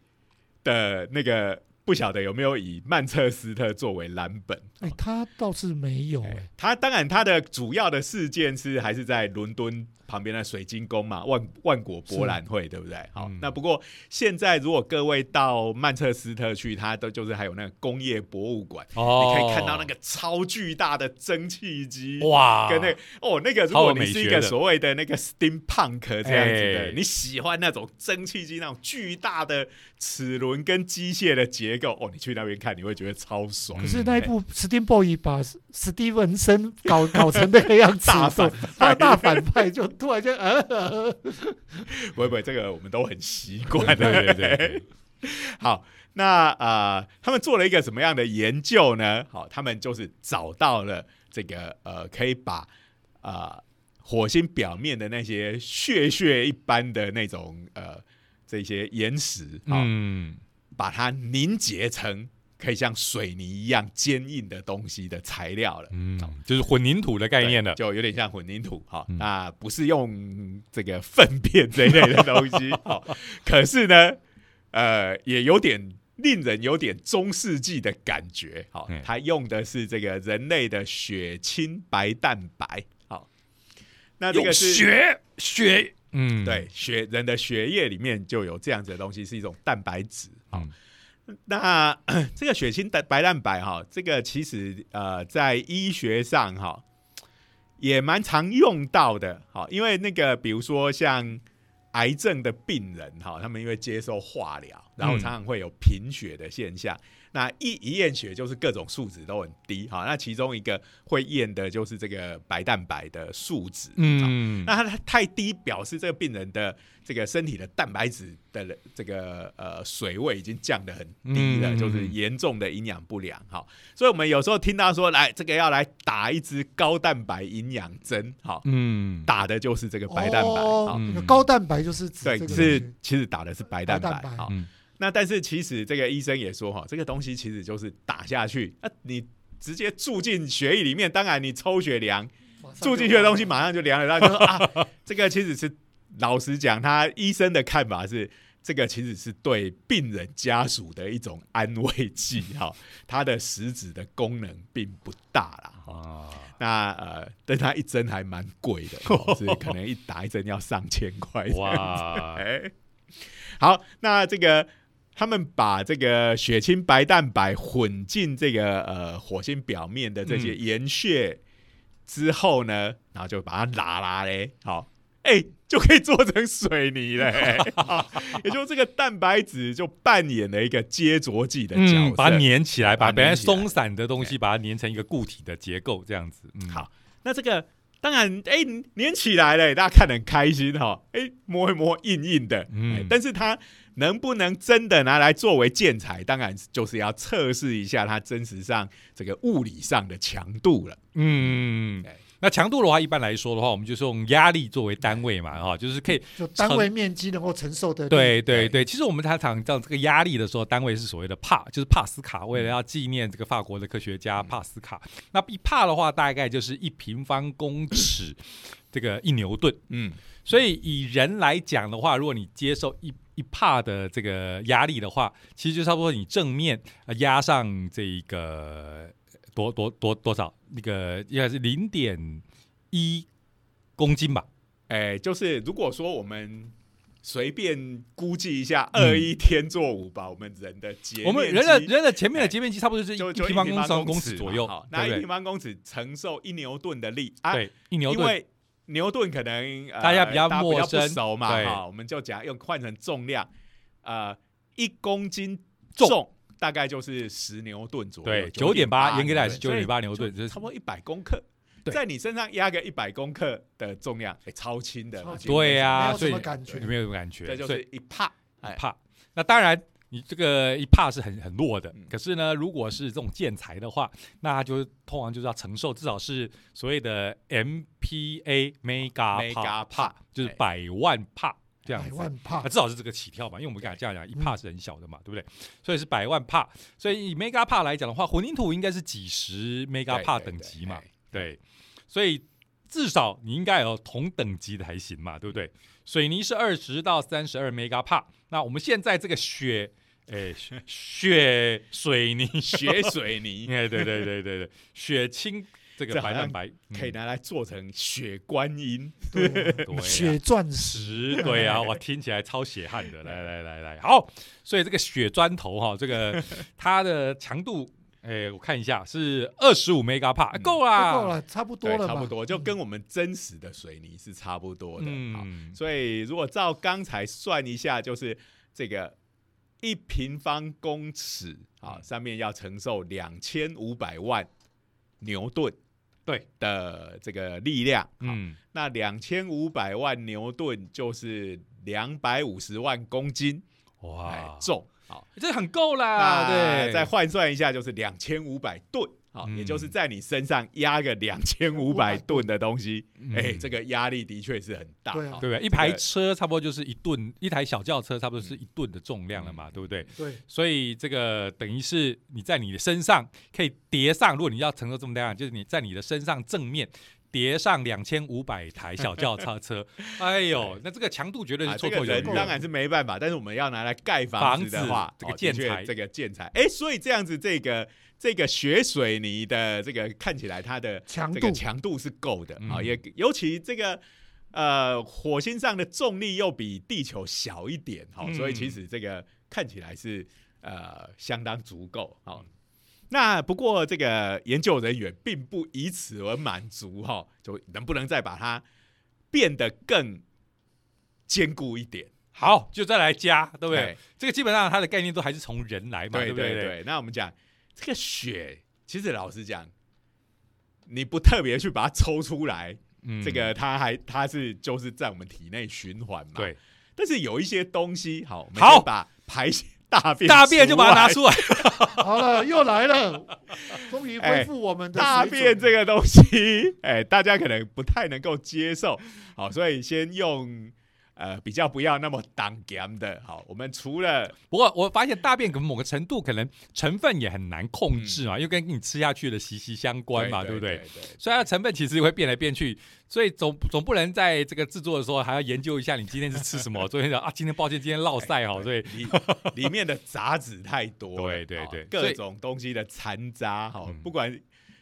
Speaker 1: 的那个，不晓得有没有以曼彻斯特作为蓝本？
Speaker 3: 哎，他倒是没有哎，
Speaker 1: 他当然他的主要的事件是还是在伦敦旁边的水晶宫嘛，万万国博览会，对不对？好，
Speaker 2: 嗯。
Speaker 1: 那不过现在如果各位到曼彻斯特去，它都就是还有那个工业博物馆，
Speaker 2: 哦。
Speaker 1: 你可以看到那个超巨大的蒸汽机。
Speaker 2: 哇，
Speaker 1: 跟那哦，那个如果你是一个所谓的那个 steam punk 这样子的，
Speaker 2: 哎。
Speaker 1: 你喜欢那种蒸汽机那种巨大的齿轮跟机械的结构，哦，你去那边看，你会觉得超爽。
Speaker 3: 可是那一部《Steam Boy》把史蒂文森搞搞成那个样子，
Speaker 1: 大反
Speaker 3: 他大反派就突然间呃，呃
Speaker 1: 不会不会，这个我们都很习惯
Speaker 2: 对
Speaker 1: 的。
Speaker 2: 对对对，
Speaker 1: 好，那呃，他们做了一个什么样的研究呢？好，他们就是找到了这个呃，可以把呃火星表面的那些血血一般的那种呃这些岩石，啊、
Speaker 2: 嗯，
Speaker 1: 把它凝结成可以像水泥一样坚硬的东西的材料了。
Speaker 2: 嗯，就是混凝土的概念了。
Speaker 1: 就有点像混凝土哈。
Speaker 2: 嗯
Speaker 1: 那不是用这个粪便这一类的东西，好，可是呢，呃，也有点令人有点中世纪的感觉。好
Speaker 2: 嗯，
Speaker 1: 它用的是这个人类的血清白蛋白。好，那这
Speaker 2: 用
Speaker 1: 个是
Speaker 2: 血血，嗯，
Speaker 1: 对血人的血液里面就有这样子的东西，是一种蛋白质。好，
Speaker 2: 嗯
Speaker 1: 那 这个血清的白蛋白哈，这个其实呃在医学上哈也蛮常用到的。好，因为那个比如说像癌症的病人哈，他们因为接受化疗，然后
Speaker 2: 嗯
Speaker 1: 常常会有贫血的现象。那一一验血就是各种数值都很低，好，那其中一个会验的就是这个白蛋白的数值，嗯，那它太低，表示这个病人的这个身体的蛋白质的这个呃水位已经降得很低了，就是严重的营养不良，好，所以我们有时候听到说来这个要来打一支高蛋白营养针，好，嗯，打的就是这个白蛋白，好，
Speaker 3: 高蛋白就是指
Speaker 1: 对，是其实打的是白蛋白，好。那但是其实这个医生也说哈，这个东西其实就是打下去，那你直接注进血液里面，当然你抽血量，注进去的东西马上就凉了。他就说啊，这个其实是老实讲，他医生的看法是，这个其实是对病人家属的一种安慰剂哈，它的食指的功能并不大啦。啊。那呃，但他一针还蛮贵的，所以可能一打一针要上千块。哇，好，那这个。他们把这个血清白蛋白混进这个呃火星表面的这些盐屑之后呢，然后就把它拉拉嘞，好，哎，就可以做成水泥嘞。也就这个蛋白质就扮演了一个接着剂的角色，
Speaker 2: 把它粘起来，把本来松散的东西把它粘成一个固体的结构，这样子。
Speaker 1: 好，那这个当然，哎，粘起来了，大家看得很开心哈。哎，摸一摸，硬硬的，嗯，但是它。能不能真的拿来作为建材？当然就是要测试一下它真实上这个物理上的强度了。嗯，
Speaker 2: 那强度的话，一般来说的话，我们就是用压力作为单位嘛，哈，就是可以
Speaker 3: 就单位面积能够承受的。
Speaker 2: 对对对，其实我们常常讲这个压力的时候，单位是所谓的帕，就是帕斯卡。为了要纪念这个法国的科学家帕斯卡，那一帕的话，大概就是一平方公尺，这个一牛顿。嗯，所以以人来讲的话，如果你接受一一帕的这个压力的话，其实就差不多你正面压上这个多多多多少那个应该是零点一公斤吧？
Speaker 1: 哎，就是如果说我们随便估计一下，二一天作五吧，我们人的截
Speaker 2: 我们人的人的前面的截面积差不多是一平方公尺左右，
Speaker 1: 那一平方公尺承受一牛顿的力，
Speaker 2: 对，一牛顿。
Speaker 1: 牛顿可能
Speaker 2: 大家比较陌
Speaker 1: 生不熟嘛，哈，我们就讲用换成重量，呃，一公斤重大概就是十牛顿左右，
Speaker 2: 对，九点八，严格来是九点八牛顿，就是
Speaker 1: 差不多一百公克，在你身上压个一百公克的重量，哎，超轻的，
Speaker 2: 对呀，
Speaker 3: 所以没有什么感觉，
Speaker 2: 没有什么感觉，
Speaker 1: 这就是一帕
Speaker 2: 一帕，那当然。你这个一帕是很很弱的，可是呢，如果是这种建材的话，那它就通常就是要承受至少是所谓的 MPa mega 帕，就是百万帕这样子，
Speaker 3: 百万帕，
Speaker 2: 至少是这个起跳嘛，因为我们刚才这样讲，一帕是很小的嘛，对不对？所以是百万帕，所以以 mega 帕来讲的话，混凝土应该是几十 mega 帕等级嘛，对，所以至少你应该有同等级的才行嘛，对不对？水泥是二十到三十二 mega 帕，那我们现在这个雪。哎，血 水泥，
Speaker 1: 血水泥，
Speaker 2: 哎，对对对对对，血清这个白蛋白
Speaker 1: 可以拿来做成血观音，
Speaker 3: 血钻石，
Speaker 2: 对啊，我听起来超血汗的，来来来来，好，所以这个血砖头哈，这个它的强度，哎，我看一下是二十五 mega 帕，够
Speaker 3: 啦，够了，差不多了，
Speaker 1: 差不多，就跟我们真实的水泥是差不多的，嗯，所以如果照刚才算一下，就是这个。一平方公尺啊，上面要承受两千五百万牛顿
Speaker 2: 对。
Speaker 1: 的这个力量，嗯，那两千五百万牛顿就是两百五十万公斤，哇，重，好，
Speaker 2: 这很够啦，对，
Speaker 1: 再换算一下就是两千五百吨。也就是在你身上压个两千五百吨的东西，哎，这个压力的确是很大，
Speaker 3: 对
Speaker 2: 不对？一排车差不多就是一吨，一台小轿车差不多是一吨的重量了嘛，对不对？
Speaker 3: 对。
Speaker 2: 所以这个等于是你在你的身上可以叠上，如果你要承受这么大量，就是你在你的身上正面叠上两千五百台小轿车车，哎呦，那这个强度绝对是绰绰有余。
Speaker 1: 当然是没办法，但是我们要拿来盖房子的话，
Speaker 2: 这个建材，
Speaker 1: 这个建材，哎，所以这样子这个。这个雪水泥的这个看起来它的
Speaker 3: 强度
Speaker 1: 强度是够的啊，也尤其这个呃火星上的重力又比地球小一点哈，所以其实这个看起来是呃相当足够哈。那不过这个研究人员并不以此而满足哈，就能不能再把它变得更坚固一点？
Speaker 2: 好，就再来加，对不对
Speaker 1: 哎？
Speaker 2: 这个基本上它的概念都还是从人来嘛，
Speaker 1: 对
Speaker 2: 不对？
Speaker 1: 对，那我们讲这个血，其实老实讲，你不特别去把它抽出来，
Speaker 2: 嗯
Speaker 1: 这个它还它是就是在我们体内循环嘛。。
Speaker 2: 对
Speaker 1: 但是有一些东西，好，我们把排泄大便
Speaker 2: 大便就把它拿。出来，
Speaker 3: 好了，又来了，终于恢复我们的
Speaker 1: 大便这个东西，哎，大家可能不太能够接受，好，所以先用呃比较不要那么当 gam 的，好，我们除了
Speaker 2: 不过我发现大便可能某个程度可能成分也很难控制嘛，因为跟你吃下去的息息相关嘛，对不对？所以成分其实会变来变去，所以总总不能在这个制作的时候还要研究一下你今天是吃什么。昨天讲啊，今天抱歉，今天落晒哈，所以
Speaker 1: 里 里面的杂质太多
Speaker 2: 对对对
Speaker 1: 各
Speaker 2: 以
Speaker 1: 种东西的残渣，哈
Speaker 2: 嗯，
Speaker 1: 不管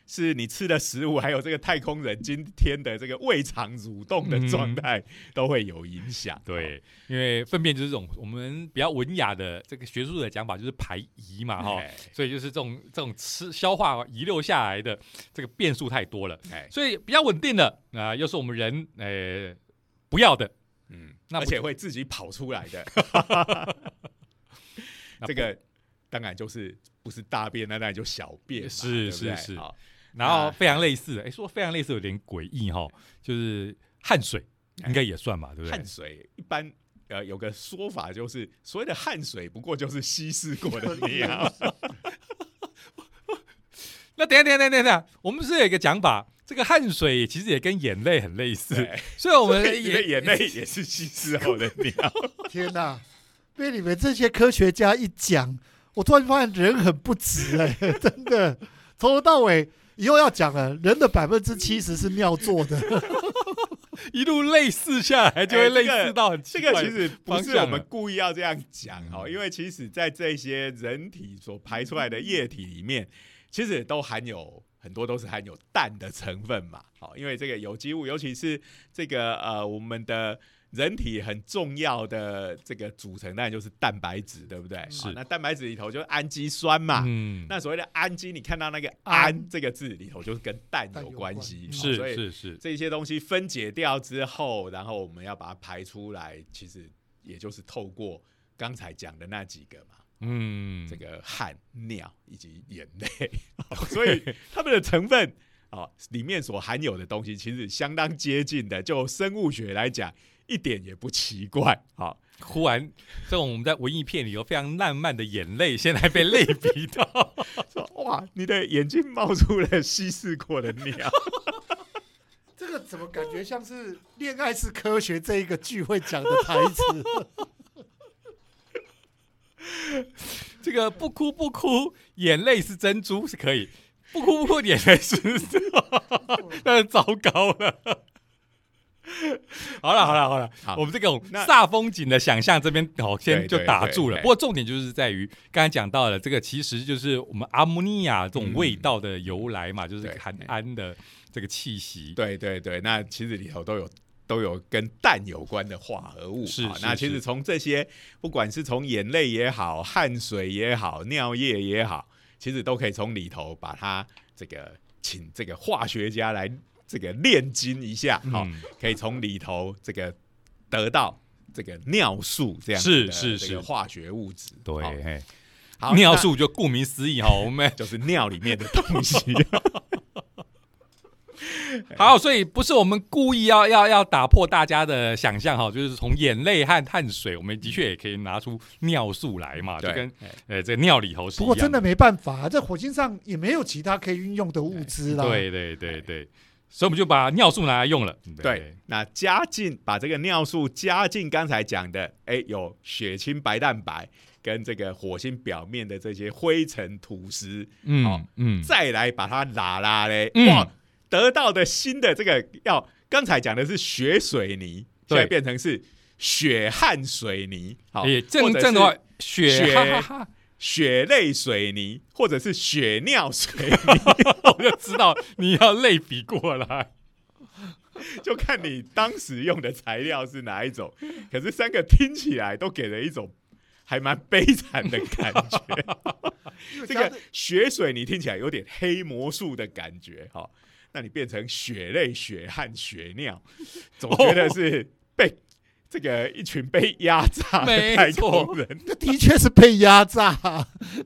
Speaker 1: 是你吃的食物，还有这个太空人今天的这个胃肠蠕动的状态，都会有影响。
Speaker 2: 嗯对，因为粪便就是这种我们比较文雅的这个学术的讲法，就是排遗嘛哈。
Speaker 1: 哎
Speaker 2: 所以就是这种这种吃消化遗留下来的这个变数太多了，
Speaker 1: 哎，
Speaker 2: 所以比较稳定的啊、又是我们人呃不要的，
Speaker 1: 嗯，
Speaker 2: 那
Speaker 1: 而且会自己跑出来的，这个当然就是不是大便，那当然就小便嘛，
Speaker 2: 是是是
Speaker 1: 好
Speaker 2: 然后非常类似的，哎，说非常类似有点诡异哈，就是汗水应该也算吧，对不对
Speaker 1: 汗？水一般。呃，有个说法就是，所谓的汗水不过就是稀释过的尿。
Speaker 2: 那等一下等下等下等下，我们是有一个讲法，这个汗水其实也跟眼泪很类似，所以我们
Speaker 1: 的眼泪也是稀释后的尿。
Speaker 3: 天哪！被你们这些科学家一讲，我突然发现人很不值哎、真的，从头到尾，以后要讲了，人的百分之七十是尿做的，
Speaker 2: 一路类似下来，就会类似到很奇怪
Speaker 1: 这个其实不是我们故意要这样讲哦，
Speaker 2: 嗯。
Speaker 1: 因为其实，在这些人体所排出来的液体里面，其实都含有很多都是含有氮的成分嘛。好，因为这个有机物，尤其是这个呃我们的人体很重要的这个组成，当然就是蛋白质，对不对？
Speaker 2: 是
Speaker 1: 好那蛋白质里头就是氨基酸嘛。
Speaker 2: 嗯，
Speaker 1: 那所谓的氨基，你看到那个“
Speaker 3: 氨
Speaker 1: 氨”这个字里头，就是跟蛋有
Speaker 3: 关
Speaker 1: 关系。
Speaker 2: 是是是，
Speaker 1: 这些东西分解掉之后，然后我们要把它排出来，其实也就是透过刚才讲的那几个嘛，
Speaker 2: 嗯，
Speaker 1: 这个汗、尿以及眼泪，所以它们的成分哦，里面所含有的东西其实相当接近的，就生物学来讲，一点也不奇怪。好、
Speaker 2: 忽然这种我们在文艺片里有非常浪漫的眼泪，现在被类比到，
Speaker 1: 说哇，你的眼睛冒出了稀释过的尿，
Speaker 3: 这个怎么感觉像是《恋爱是科学》这一个聚会讲的台词？
Speaker 2: 这个不哭不哭，眼泪是珍珠是可以，不哭不哭，眼泪是，那糟糕了。好了好了好了，
Speaker 1: 好
Speaker 2: 我们这种煞风景的想象这边好先就打住了。不过重点就是在于刚才讲到了这个，其实就是我们阿摩尼亚这种味道的由来嘛，就是含氨的这个气息。
Speaker 1: 对对对，那其实里头都有都有跟氮有关的化合物。
Speaker 2: 是
Speaker 1: 那其实从这些，不管是从眼泪也好、汗水也好、尿液也好，其实都可以从里头把它这个请这个化学家来这个炼金一下，好、
Speaker 2: 嗯
Speaker 1: 可以从里头这个得到这个尿素这样的
Speaker 2: 是是是。
Speaker 1: 化学物质。
Speaker 2: 对，
Speaker 1: 好
Speaker 2: 尿素就顾名思义哈，我们。
Speaker 1: 就是尿里面的东西。
Speaker 2: 好，所以不是我们故意要要要打破大家的想象哈，就是从眼泪和汗水，我们的确也可以拿出尿素来嘛，就跟呃这个尿里头是一样
Speaker 3: 不过真的没办法，在火星上也没有其他可以运用的物资啦。
Speaker 2: 对对对对，所以我们就把尿素拿来用了。
Speaker 1: 对，那加进把这个尿素加进刚才讲的，哎，有血清白蛋白跟这个火星表面的这些灰尘土石，好
Speaker 2: 嗯。嗯，
Speaker 1: 再来把它拉拉嘞，
Speaker 2: 嗯。
Speaker 1: 哇，得到的新的这个要刚才讲的是血水泥，现
Speaker 2: 对
Speaker 1: 在变成是血汗水泥，好，
Speaker 2: 也正正的话，血
Speaker 1: 血泪水泥，或者是血尿水泥，
Speaker 2: 我就知道你要类比过来。
Speaker 1: 就看你当时用的材料是哪一种。可是三个听起来都给人一种还蛮悲惨的感觉。这个血水你听起来有点黑魔术的感觉哈、那你变成血泪、血汗、血尿，总觉得是被这个一群被压榨的
Speaker 2: 没
Speaker 1: 太
Speaker 2: 错
Speaker 1: 空人。
Speaker 3: 这的确是被压榨，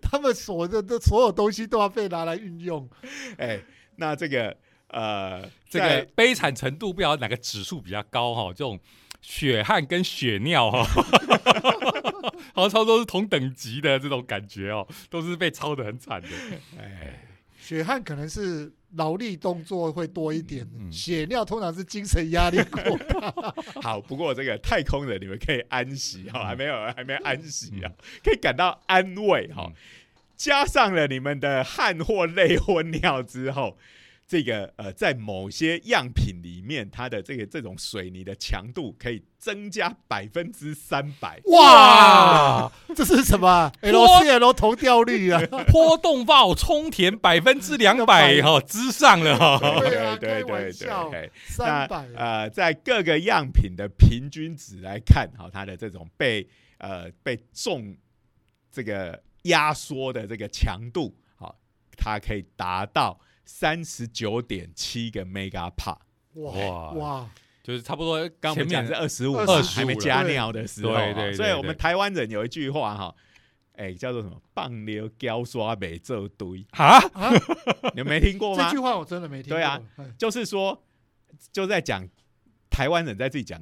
Speaker 3: 他们所的的所有东西都要被拿来运用。
Speaker 1: 哎，那这个呃，
Speaker 2: 这个悲惨程度不知道哪个指数比较高哈、这种血汗跟血尿哈、好像差不多是同等级的这种感觉哦，都是被操的很惨的。
Speaker 1: 哎，
Speaker 3: 血汗可能是劳力动作会多一点，血尿通常是精神压力过大。
Speaker 1: 好，不过这个太空人你们可以安息哈、还没有还没安息啊，可以感到安慰哈、加上了你们的汗或泪或尿之后，这个呃，在某些样品里面，它的这个这种水泥的强度可以增加百分之三百。
Speaker 3: 哇，这是什么？LCL 同调率啊！
Speaker 2: 波动爆充填百分之两百哈之上了哈、
Speaker 3: 对啊开
Speaker 1: 对对对对
Speaker 3: 玩笑。三百，
Speaker 1: 呃，在各个样品的平均值来看，哈、它的这种被呃被重这个压缩的这个强度，好、它可以达到三十九点七个 mega pa。
Speaker 3: 哇
Speaker 2: 哇。
Speaker 3: 哇，
Speaker 2: 就是差不多
Speaker 1: 刚刚我们讲
Speaker 2: 前面
Speaker 1: 是二十五，
Speaker 3: 二十
Speaker 1: 还没加尿的时候，
Speaker 2: 对对
Speaker 1: 所以我
Speaker 2: 对
Speaker 1: 们台湾人有一句话哈，哎、叫做什么“棒流胶刷美这堆。
Speaker 2: 啊，
Speaker 3: 啊，”，
Speaker 1: 你们没听过吗？
Speaker 3: 这句？话我真的没听过。
Speaker 1: 对啊
Speaker 3: 哎，
Speaker 1: 就是说，就在讲台湾人在自己讲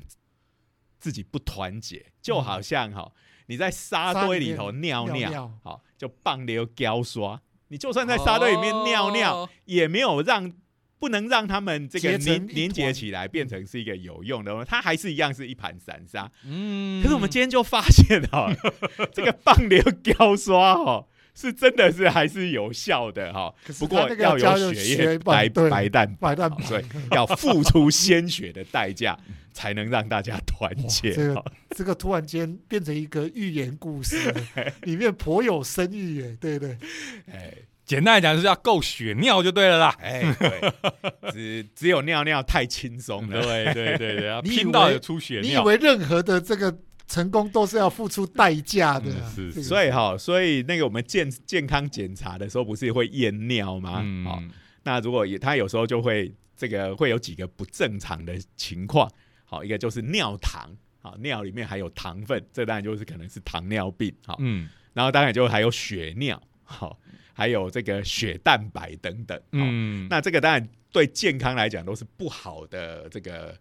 Speaker 1: 自己不团结，就好像哈，你在沙堆里头尿尿，好就棒流胶刷，你就算在沙堆里面尿尿，
Speaker 2: 哦。
Speaker 1: 也没有让。不能让他们这个凝凝结起来，变成是一个有用的，它还是一样是一盘散沙。
Speaker 2: 嗯。
Speaker 1: 可是我们今天就发现哈、这个棒流胶刷哈、是真的是还是有效的哈、不过要有血
Speaker 3: 血
Speaker 1: 液白白蛋
Speaker 3: 白蛋白
Speaker 1: 所以要付出鲜血的代价，才能让大家团结。
Speaker 3: 这个这个突然间变成一个寓言故事了，里面颇有深意耶，对对，
Speaker 1: 哎
Speaker 2: 简单来讲就是要够血尿就对了啦。
Speaker 1: 哎，对，只只有尿尿太轻松了。
Speaker 2: 对对对对，拼到有出血
Speaker 3: 你以。为任何的这个成功都是要付出代价的啊？
Speaker 2: 嗯是
Speaker 1: 所以哈，所以那个我们健健康检查的时候，不是会验尿吗？好、
Speaker 2: 嗯，
Speaker 1: 那如果也他有时候就会这个会有几个不正常的情况，好，一个就是尿糖，好，尿里面还有糖分，这当然就是可能是糖尿病，好，
Speaker 2: 嗯。
Speaker 1: 然后当然就还有血尿，好，还有这个血蛋白等等，嗯，
Speaker 2: 嗯，
Speaker 1: 那这个当然对健康来讲都是不好的这个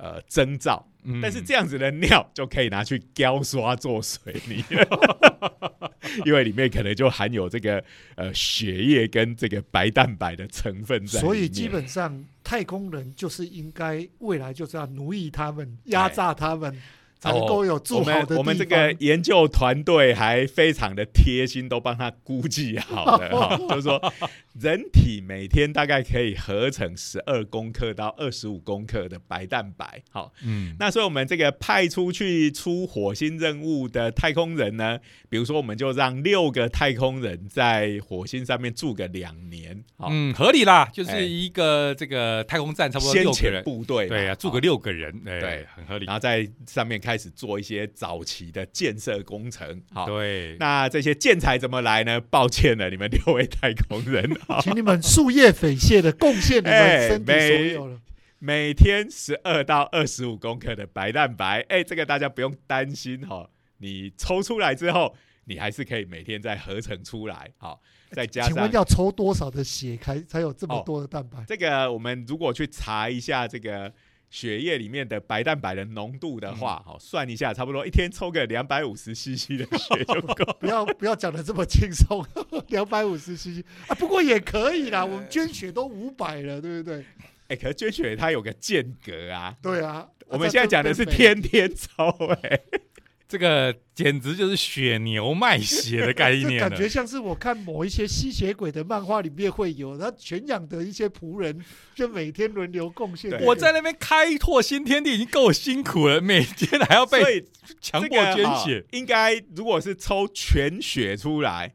Speaker 1: 呃征兆，
Speaker 2: 嗯。
Speaker 1: 但是这样子的尿就可以拿去雕刷做水泥，因为里面可能就含有这个呃血液跟这个白蛋白的成分在，
Speaker 3: 所以基本上太空人就是应该未来就是要奴役他们、压榨他们，才能够有住
Speaker 1: 我
Speaker 3: 好的地方。
Speaker 1: 们我们这个研究团队还非常的贴心，都帮他估计好了 哈，就是说人体每天大概可以合成十二公克到二十五公克的白蛋白，好，
Speaker 2: 嗯。
Speaker 1: 那所以我们这个派出去出火星任务的太空人呢，比如说我们就让六个太空人在火星上面住个两年，好，
Speaker 2: 嗯合理啦，就
Speaker 1: 哎。
Speaker 2: 是一个这个太空站差不多六个人，
Speaker 1: 部队，
Speaker 2: 对啊，住个六个人，哎
Speaker 1: 对，
Speaker 2: 很合理。
Speaker 1: 然。后在上面开始做一些早期的建设工程，好，
Speaker 2: 对，
Speaker 1: 那这些建材怎么来呢？抱歉了，你们六位太空人，好
Speaker 3: 请你们树叶匪懈的贡献你们
Speaker 1: 哎
Speaker 3: 身体所有了。
Speaker 1: 每天十二到二十五公克的白蛋白，哎，这个大家不用担心哈、你抽出来之后，你还是可以每天再合成出来，好，再加上
Speaker 3: 请问要抽多少的血才才有这么
Speaker 1: 哦
Speaker 3: 多的蛋白？
Speaker 1: 这个，我们如果去查一下这个血液里面的白蛋白的浓度的话，好、算一下，差不多一天抽个两百五十 CC 的血就够。
Speaker 3: 不要不要讲的这么轻松，两百五十 cc 啊，不过也可以啦，我们捐血都五百了，对不对？
Speaker 1: 哎、可是捐血它有个间隔啊，
Speaker 3: 对啊，
Speaker 1: 我们现在讲的是
Speaker 3: 天。
Speaker 1: 天天抽、哎，
Speaker 2: 这个简直就是血牛卖血的概念 了。
Speaker 3: 感觉像是我看某一些吸血鬼的漫画里面会有，他全养的一些仆人，就每天轮流贡献。
Speaker 2: 我在那边开拓新天地已经够辛苦了，每天还要被强迫捐血。
Speaker 1: 应该如果是抽全血出来，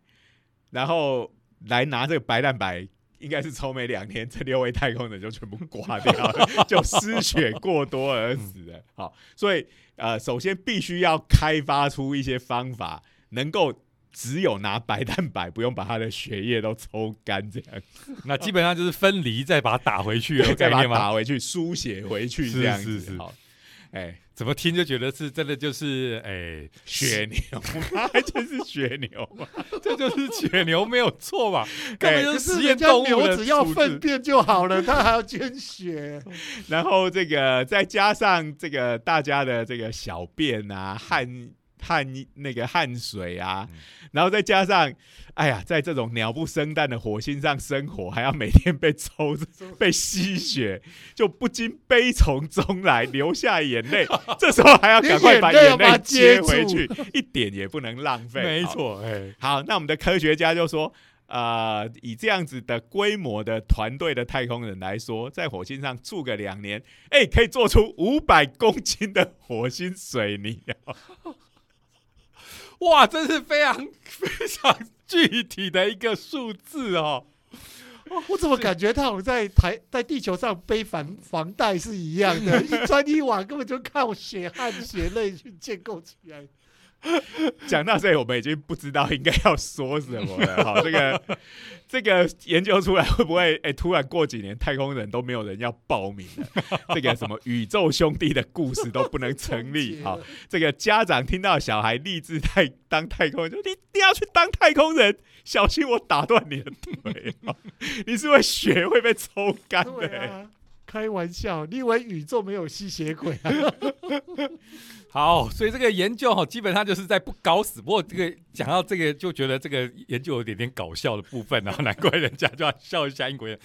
Speaker 1: 然后来拿这个白蛋白。应该是抽没两天，这六位太空人就全部挂掉了，就失血过多而死了。好，所以呃，首先必须要开发出一些方法，能够只有拿白蛋白，不用把他的血液都抽干，这样
Speaker 2: 那基本上就是分离，再把它打回去，
Speaker 1: 再把它？打回去，输血回去
Speaker 2: 是
Speaker 1: 这样子。
Speaker 2: 是是
Speaker 1: 好，哎，
Speaker 2: 怎么听就觉得是真的，就是哎，
Speaker 1: 血牛吗？就是血牛嘛，
Speaker 2: 这就是血牛没有错吧？根本就是实验
Speaker 3: 是人家
Speaker 2: 动物
Speaker 3: 只要粪便就好了，他还要捐血。
Speaker 1: 然后这个再加上这个大家的这个小便啊、汗汗那个汗水啊，
Speaker 2: 嗯
Speaker 1: 然后再加上，哎呀，在这种鸟不生蛋的火星上生活，还要每天被抽 被吸血，就不禁悲从中来，流下眼泪。这时候还要赶快把
Speaker 3: 眼泪接
Speaker 1: 接回去，一点也不能浪费。好
Speaker 2: 没错，哎，
Speaker 1: 好，那我们的科学家就说，呃，以这样子的规模的团队的太空人来说，在火星上住个两年，哎、可以做出五百公斤的火星水泥啊！
Speaker 2: 哇，真是非常非常具体的一个数字哦。
Speaker 3: 我怎么感觉他好像在台在地球上背房房贷是一样的，一砖一瓦根本就靠血汗血泪去建构起来。
Speaker 1: 讲到这里，我们已经不知道应该要说什么了。好，这个这个研究出来会不会，哎、突然过几年太空人都没有人要报名了？这个什么宇宙兄弟的故事都不能成立。好，这个家长听到小孩立志太当太空人，就你一定要去当太空人，小心我打断你的腿、哦，你是会血会被抽干的、
Speaker 3: 开玩笑，你以为宇宙没有吸血鬼啊？
Speaker 2: 好，所以这个研究哈，基本上就是在不搞死。不过这个讲到这个，就觉得这个研究有点点搞笑的部分，然后难怪人家就要笑一下英国人。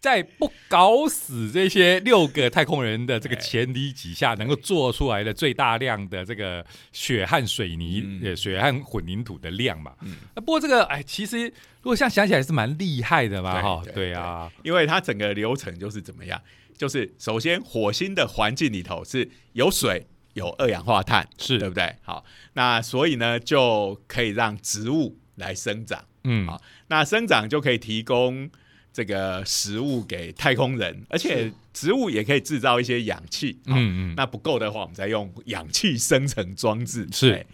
Speaker 2: 在不搞死这些六个太空人的这个前提底下，能够做出来的最大量的这个血汗水泥、
Speaker 1: 嗯
Speaker 2: 呃血汗混凝土的量嘛。
Speaker 1: 嗯
Speaker 2: 啊不过这个哎，其实如果像想起来是蛮厉害的嘛，
Speaker 1: 对
Speaker 2: 哈，
Speaker 1: 对
Speaker 2: 对啊，
Speaker 1: 因为它整个流程就是怎么样？就是首先火星的环境里头是有水、有二氧化碳，
Speaker 2: 是。
Speaker 1: 对不对？好，那所以呢就可以让植物来生长，
Speaker 2: 嗯。
Speaker 1: 好那生长就可以提供这个食物给太空人，而且植物也可以制造一些氧气。
Speaker 2: 嗯嗯，
Speaker 1: 那不够的话，我们再用氧气生成装置。
Speaker 2: 是。
Speaker 1: 哎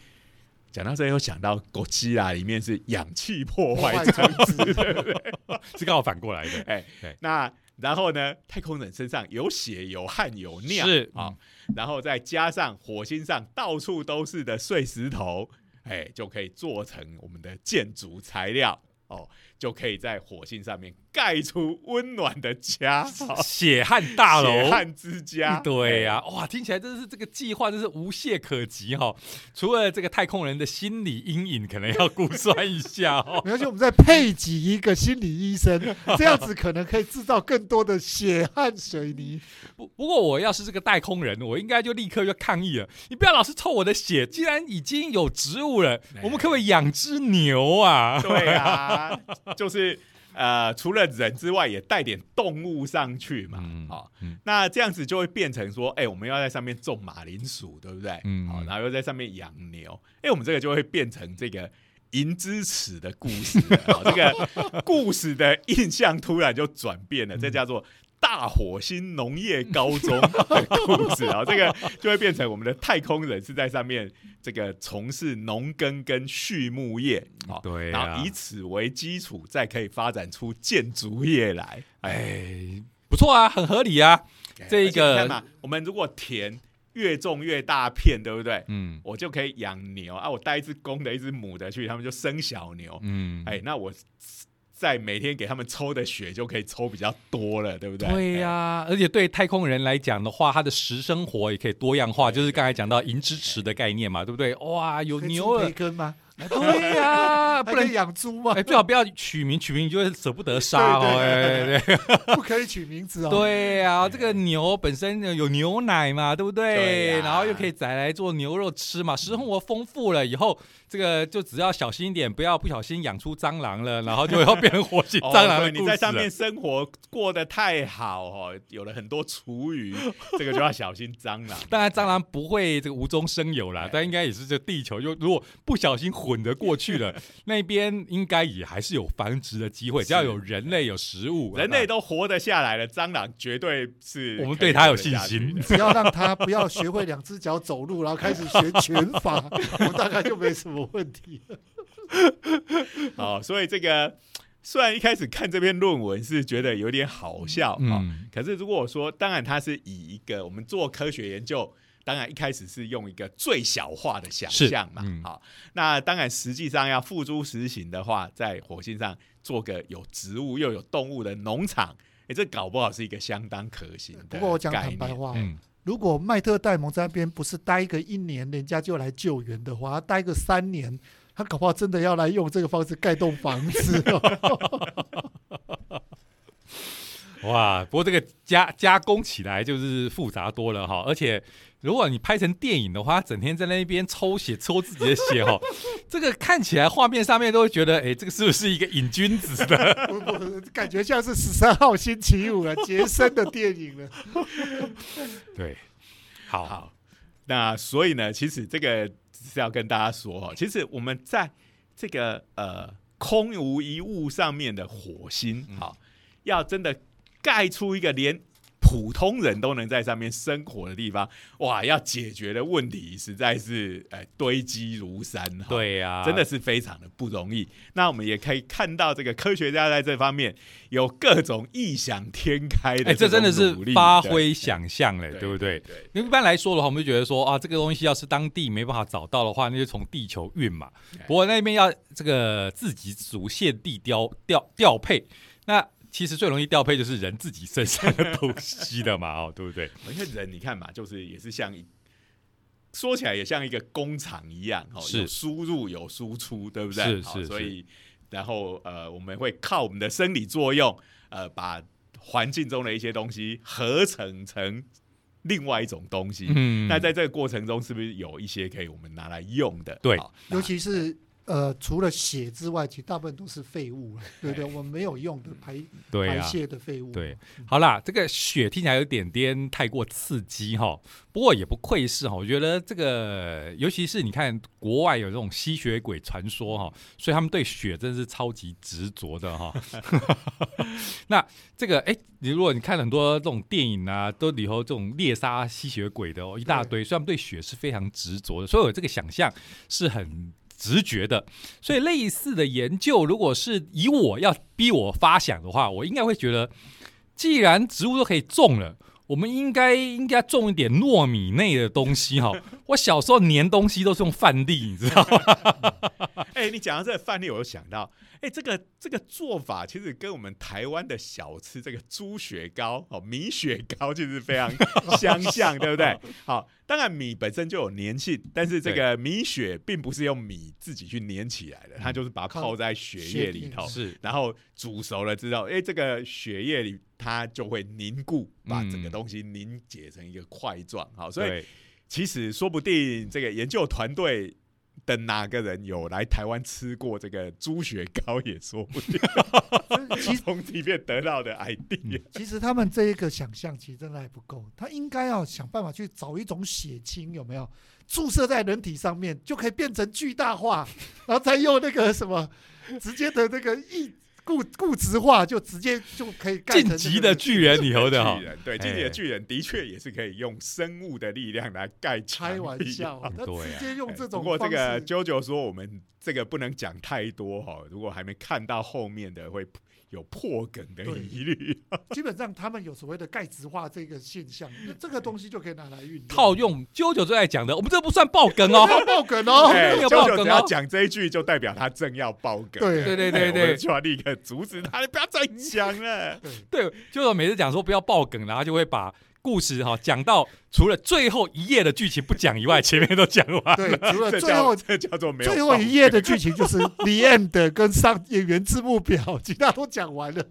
Speaker 1: 讲到这，又想到《狗基拉》里面是氧气破坏
Speaker 3: 坏
Speaker 1: 装
Speaker 3: 装
Speaker 1: 置，
Speaker 2: 是刚好反过来的，
Speaker 1: 哎
Speaker 2: 对，
Speaker 1: 那然后呢，太空人身上有血有汗有尿，
Speaker 2: 是
Speaker 1: 啊、然后再加上火星上到处都是的碎石头，哎，就可以做成我们的建筑材料。哦，就可以在火星上面盖出温暖的家，
Speaker 2: 血汗大楼，
Speaker 1: 血汗之家，
Speaker 2: 对呀、哇，听起来真是这个计划真是无懈可击哈、除了这个太空人的心理阴影，可能要估算一下哦。
Speaker 3: 没关系，我们再配给一个心理医生，这样子可能可以制造更多的血汗水泥。
Speaker 2: 不不过我要是这个太空人，我应该就立刻就抗议了。你不要老是抽我的血，既然已经有植物了，我们可不可以养只牛啊？
Speaker 1: 对啊，就是呃，除了人之外，也带点动物上去嘛。
Speaker 2: 嗯
Speaker 1: 好、
Speaker 2: 嗯
Speaker 1: 那这样子就会变成说，哎、我们要在上面种马铃薯，对不对？
Speaker 2: 嗯
Speaker 1: 好、然后又在上面养牛，哎、我们这个就会变成这个。银之齿的故事这个故事的印象突然就转变了，这叫做大火星农业高中的故事，然后这个就会变成我们的太空人是在上面这个从事农耕跟畜牧业，啊、
Speaker 2: 对啊
Speaker 1: 然后以此为基础，再可以发展出建筑业来。哎，
Speaker 2: 哎，不错啊，很合理啊。这一个
Speaker 1: 看嘛，我们如果田越种越大片，对不对？
Speaker 2: 嗯
Speaker 1: 我就可以养牛啊，我带一只公的，一只母的去，他们就生小牛。
Speaker 2: 嗯，
Speaker 1: 哎，那我在每天给他们抽的血就可以抽比较多了，对不对？
Speaker 2: 对呀、而且对太空人来讲的话，他的食生活也可以多样化，就是刚才讲到银之匙的概念嘛，对不对？哇，有牛
Speaker 3: 培，根吗？
Speaker 2: 对呀、不能
Speaker 3: 养猪吗
Speaker 2: 哎，？最好不要取名，取名你就会舍不得杀哦。对，对对
Speaker 3: 不可以取名字哦。
Speaker 2: 对呀，这个牛本身有牛奶嘛，对不对？然后又可以宰来做牛肉吃嘛，食生活丰富了以后，这个就只要小心一点，不要不小心养出蟑螂了，然后就要变成火星
Speaker 1: 哦
Speaker 2: 蟑螂的
Speaker 1: 对你在上面生活过得太好哦，有了很多厨余，这个就要小心蟑螂。
Speaker 2: 当然，蟑螂不会这个无中生有啦，但应该也是这地球，就如果不小心混得过去了，那边应该也还是有繁殖的机会。只要有人类有食物，
Speaker 1: 人类都活得下来了，蟑螂绝对是
Speaker 2: 我们对它有信心。
Speaker 3: 只 要让他不要学会两只脚走路，然后开始学拳法，我大概就没什么问题了。
Speaker 1: 哦，所以这个虽然一开始看这篇论文是觉得有点好笑啊、可是如果我说，当然它是以一个我们做科学研究当然一开始是用一个最小化的想象嘛，
Speaker 2: 嗯
Speaker 1: 好，那当然实际上要付诸实行的话，在火星上做个有植物又有动物的农场，哎，这搞不好是一个相当可行的
Speaker 3: 不过我讲
Speaker 1: 概念。
Speaker 3: 坦白话，
Speaker 2: 嗯，
Speaker 3: 如果麦特戴蒙在那边不是待个一年，人家就来救援的话，他待个三年，他恐怕真的要来用这个方式盖栋房子、
Speaker 2: 哇，不过这个加加工起来就是复杂多了哈，而且如果你拍成电影的话，整天在那边抽血抽自己的血哈，这个看起来画面上面都会觉得，哎，这个是不是一个瘾君子的？
Speaker 3: 不不，感觉像是十三号星期五了，杰森的电影了。
Speaker 2: 对，好，
Speaker 1: 好，那所以呢，其实这个是要跟大家说哈，其实我们在这个呃空无一物上面的火星，
Speaker 2: 嗯
Speaker 1: 好、要真的盖出一个连普通人都能在上面生活的地方，哇，要解决的问题实在是哎堆积如山哈。
Speaker 2: 对呀、
Speaker 1: 真的是非常的不容易。那我们也可以看到，这个科学家在这方面有各种异想天开的
Speaker 2: 哎，这真的是发挥想象嘞，
Speaker 1: 对
Speaker 2: 对不对？
Speaker 1: 对，
Speaker 2: 因为一般来说的话，我们就觉得说啊，这个东西要是当地没办法找到的话，那就从地球运嘛。
Speaker 1: 哎
Speaker 2: 不过那边要这个自己主线地调调调配，那其实最容易调配就是人自己身上的东西的嘛，哦，对不对？
Speaker 1: 因为人你看嘛，就是也是像一说起来也像一个工厂一样，哦，有输入有输出，对不对？
Speaker 2: 是是是
Speaker 1: 所以然后呃，我们会靠我们的生理作用，呃，把环境中的一些东西合成成另外一种东西。
Speaker 2: 嗯
Speaker 1: 那在这个过程中，是不是有一些可以我们拿来用的？
Speaker 2: 对
Speaker 3: 尤其是呃，除了血之外，其实大部分都是废物了，对不对？我们没有用的排排。泄的废物。
Speaker 2: 对，好啦，这个血听起来有点点太过刺激哈，不过也不愧是哈，我觉得这个，尤其是你看国外有这种吸血鬼传说哈，所以他们对血真是超级执着的哈。那这个，哎，你如果你看很多这种电影啊，都里头这种猎杀吸血鬼的哦一大堆，所以他们对血是非常执着的，所以我这个想象是很。直觉的，所以类似的研究，如果是以我要逼我发想的话，我应该会觉得，既然植物都可以种了，我们应该应该种一点糯米内的东西哈。我小时候粘东西都是用饭粒，你知道吗？
Speaker 1: 哎、你讲到这个饭粒，我就想到，哎、这个这个做法其实跟我们台湾的小吃这个猪血糕、哦米雪糕，其实非常相像，对不对？好，当然米本身就有粘性，但是这个米雪并不是用米自己去粘起来的，它就是把它泡在血液里头，
Speaker 2: 是。
Speaker 1: 然后煮熟了之后，哎、这个血液里它就会凝固，把整个东西凝结成一个块状。好，所以，其实说不定这个研究团队的哪个人有来台湾吃过这个猪血糕，也说不定。
Speaker 3: 其实
Speaker 1: 从里面得到的 idea，
Speaker 3: 其实他们这一个想象其实真的还不够，他应该要想办法去找一种血清，有没有注射在人体上面，就可以变成巨大化，然后再用那个什么直接的那个异固固执化，就直接就可以盖成
Speaker 2: 晋级的巨人里头的哈。
Speaker 1: 巨，人对，晋级的巨人的确也是可以用生物的力量来盖
Speaker 3: 开玩笑，他直接用这
Speaker 1: 哎
Speaker 3: 种
Speaker 1: 不过这个 JoJo 说我们这个不能讲太多哈，如果还没看到后面的会有破梗的疑虑。
Speaker 3: 基本上他们有所谓的钙质化这个现象，这个东西就可以拿来运用
Speaker 2: 套用啾啾最爱讲的，我们这不算爆梗哦。
Speaker 3: 爆梗哦。
Speaker 1: 哎
Speaker 2: 没有爆
Speaker 1: ，JoJo
Speaker 2: 梗哦
Speaker 1: 只要讲这一句，就代表他正要爆梗。
Speaker 3: 对
Speaker 2: 对对对
Speaker 1: 哎我就要立刻阻止他，你不要再讲了。
Speaker 3: 对，
Speaker 2: 对，就是每次讲说不要爆梗，然后就会把故事哈讲到除了最后一页的剧情不讲以外，前面都讲完了。
Speaker 3: 对，除了最后
Speaker 1: 叫这叫做没有
Speaker 3: 最后一页的剧情就是 the end 跟上演员字幕表，其他都讲完了。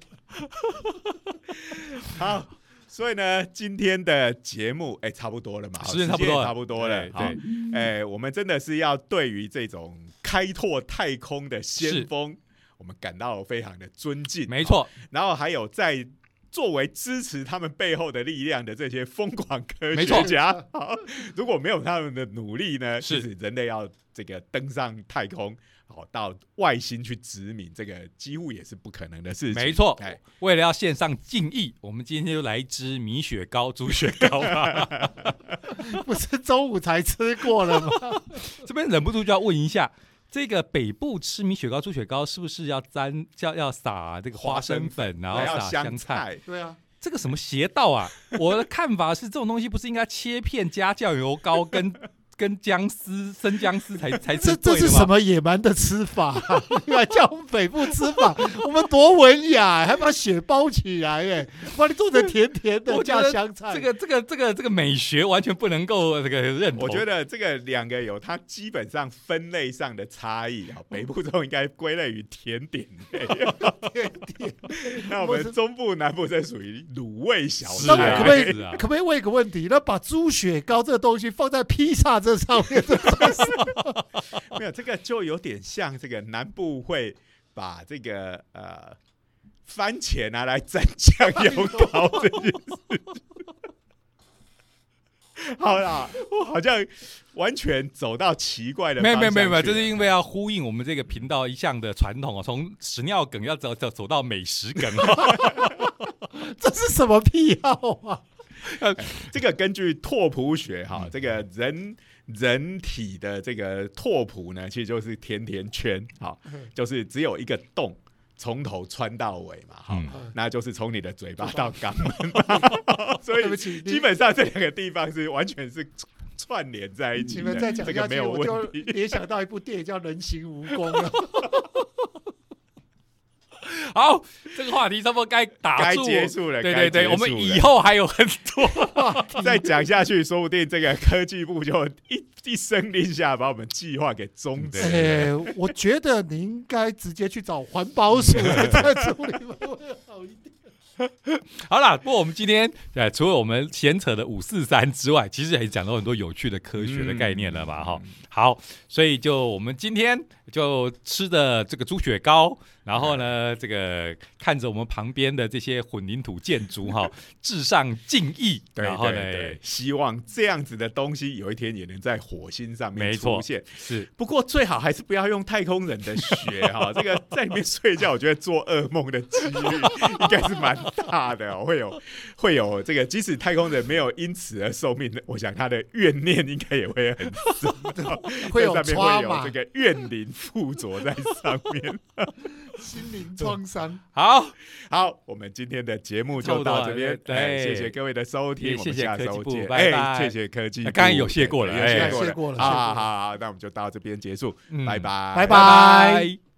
Speaker 1: 好，所以呢，今天的节目哎、差不多了嘛，好
Speaker 2: 时间差不多了
Speaker 1: 差不多了。
Speaker 2: 对对
Speaker 1: 哎、我们真的是要对于这种开拓太空的先锋，我们感到非常的尊敬。
Speaker 2: 没错，
Speaker 1: 然后还有在作为支持他们背后的力量的这些疯狂科学家，好，如果没有他们的努力呢，
Speaker 2: 是
Speaker 1: 人类要这个登上太空，好到外星去殖民，这个几乎也是不可能的事情。
Speaker 2: 没错
Speaker 1: 哎，
Speaker 2: 为了要献上敬意，我们今天就来一支米雪糕、猪雪糕吧。
Speaker 3: 不是中午才吃过了吗？
Speaker 2: 这边忍不住就要问一下，这个北部吃米雪糕、猪雪糕是不是要沾要要撒这个花生粉，然后撒
Speaker 1: 香？
Speaker 2: 菜，
Speaker 3: 对啊，
Speaker 2: 这个什么邪道啊？我的看法是，这种东西不是应该切片加酱油膏跟。跟僵尸生僵尸才 才
Speaker 3: 这这是什么野蛮的吃法？来叫我们北部吃法，我们多文雅，还把血包起来，哎，把你做成甜甜的，加香菜。
Speaker 2: 这个这个这个这个美学完全不能够这个认同。
Speaker 1: 我觉得这个两个有它基本上分类上的差异啊。北部都应该归类于甜点类，
Speaker 3: 甜点。
Speaker 1: 那我们中部南部这属于卤味小吃。
Speaker 3: 那可不可以可不可以问一个问题？那把猪血糕这个东西放在披萨这？上面的
Speaker 1: 没有这个就有点像这个南部会把这个呃番茄拿来蘸酱油膏这件事。好啦，我好像完全走到奇怪的。
Speaker 2: 没有没有没有没有，这是因为要呼应我们这个频道一向的传统哦，从屎尿梗要走走走到美食梗。
Speaker 3: 这是什么癖好啊？
Speaker 1: 这个根据拓扑学哈，这个人。人体的这个拓扑呢，其实就是甜甜圈，好，就是只有一个洞，从头穿到尾嘛，好，那就是从你的嘴巴到肛门，所以基本上这两个地方是完全是串联在一起。
Speaker 3: 你们再讲
Speaker 1: 下去，
Speaker 3: 我就联想到一部电影叫《人形蜈蚣》了。
Speaker 2: 好，这个话题差不多该打
Speaker 1: 住结束了。
Speaker 2: 对对对，我们以后还有很多
Speaker 1: 再讲下去，说不定这个科技部就一一声令下，把我们计划给终止。
Speaker 3: 哎，我觉得你应该直接去找环保署 再处理会好一点。
Speaker 2: 好啦，不过我们今天呃，除了我们闲扯的五四三之外，其实也讲到很多有趣的科学的概念了吧？哈，好，所以就我们今天就吃的这个猪血糕。然后呢，这个看着我们旁边的这些混凝土建筑哈，致上敬意。然后呢，
Speaker 1: 希望这样子的东西有一天也能在火星上面出现。
Speaker 2: 是，
Speaker 1: 不过最好还是不要用太空人的血哈，这个在里面睡觉，我觉得做噩梦的几率应该是蛮大的，会有会有这个，即使太空人没有因此而受命，我想他的怨念应该也会很深，
Speaker 3: 会有
Speaker 1: 会有这个怨灵附着在上面。
Speaker 3: 心灵创伤，
Speaker 1: 好。好，我们今天的节目就到这边，对，谢谢各位的收听，
Speaker 2: 谢谢科技部，
Speaker 1: 拜拜，谢谢科技，
Speaker 2: 刚刚有谢过了，
Speaker 3: 谢过了，
Speaker 1: 好好好，那我们就到这边结束，拜拜，
Speaker 3: 拜拜。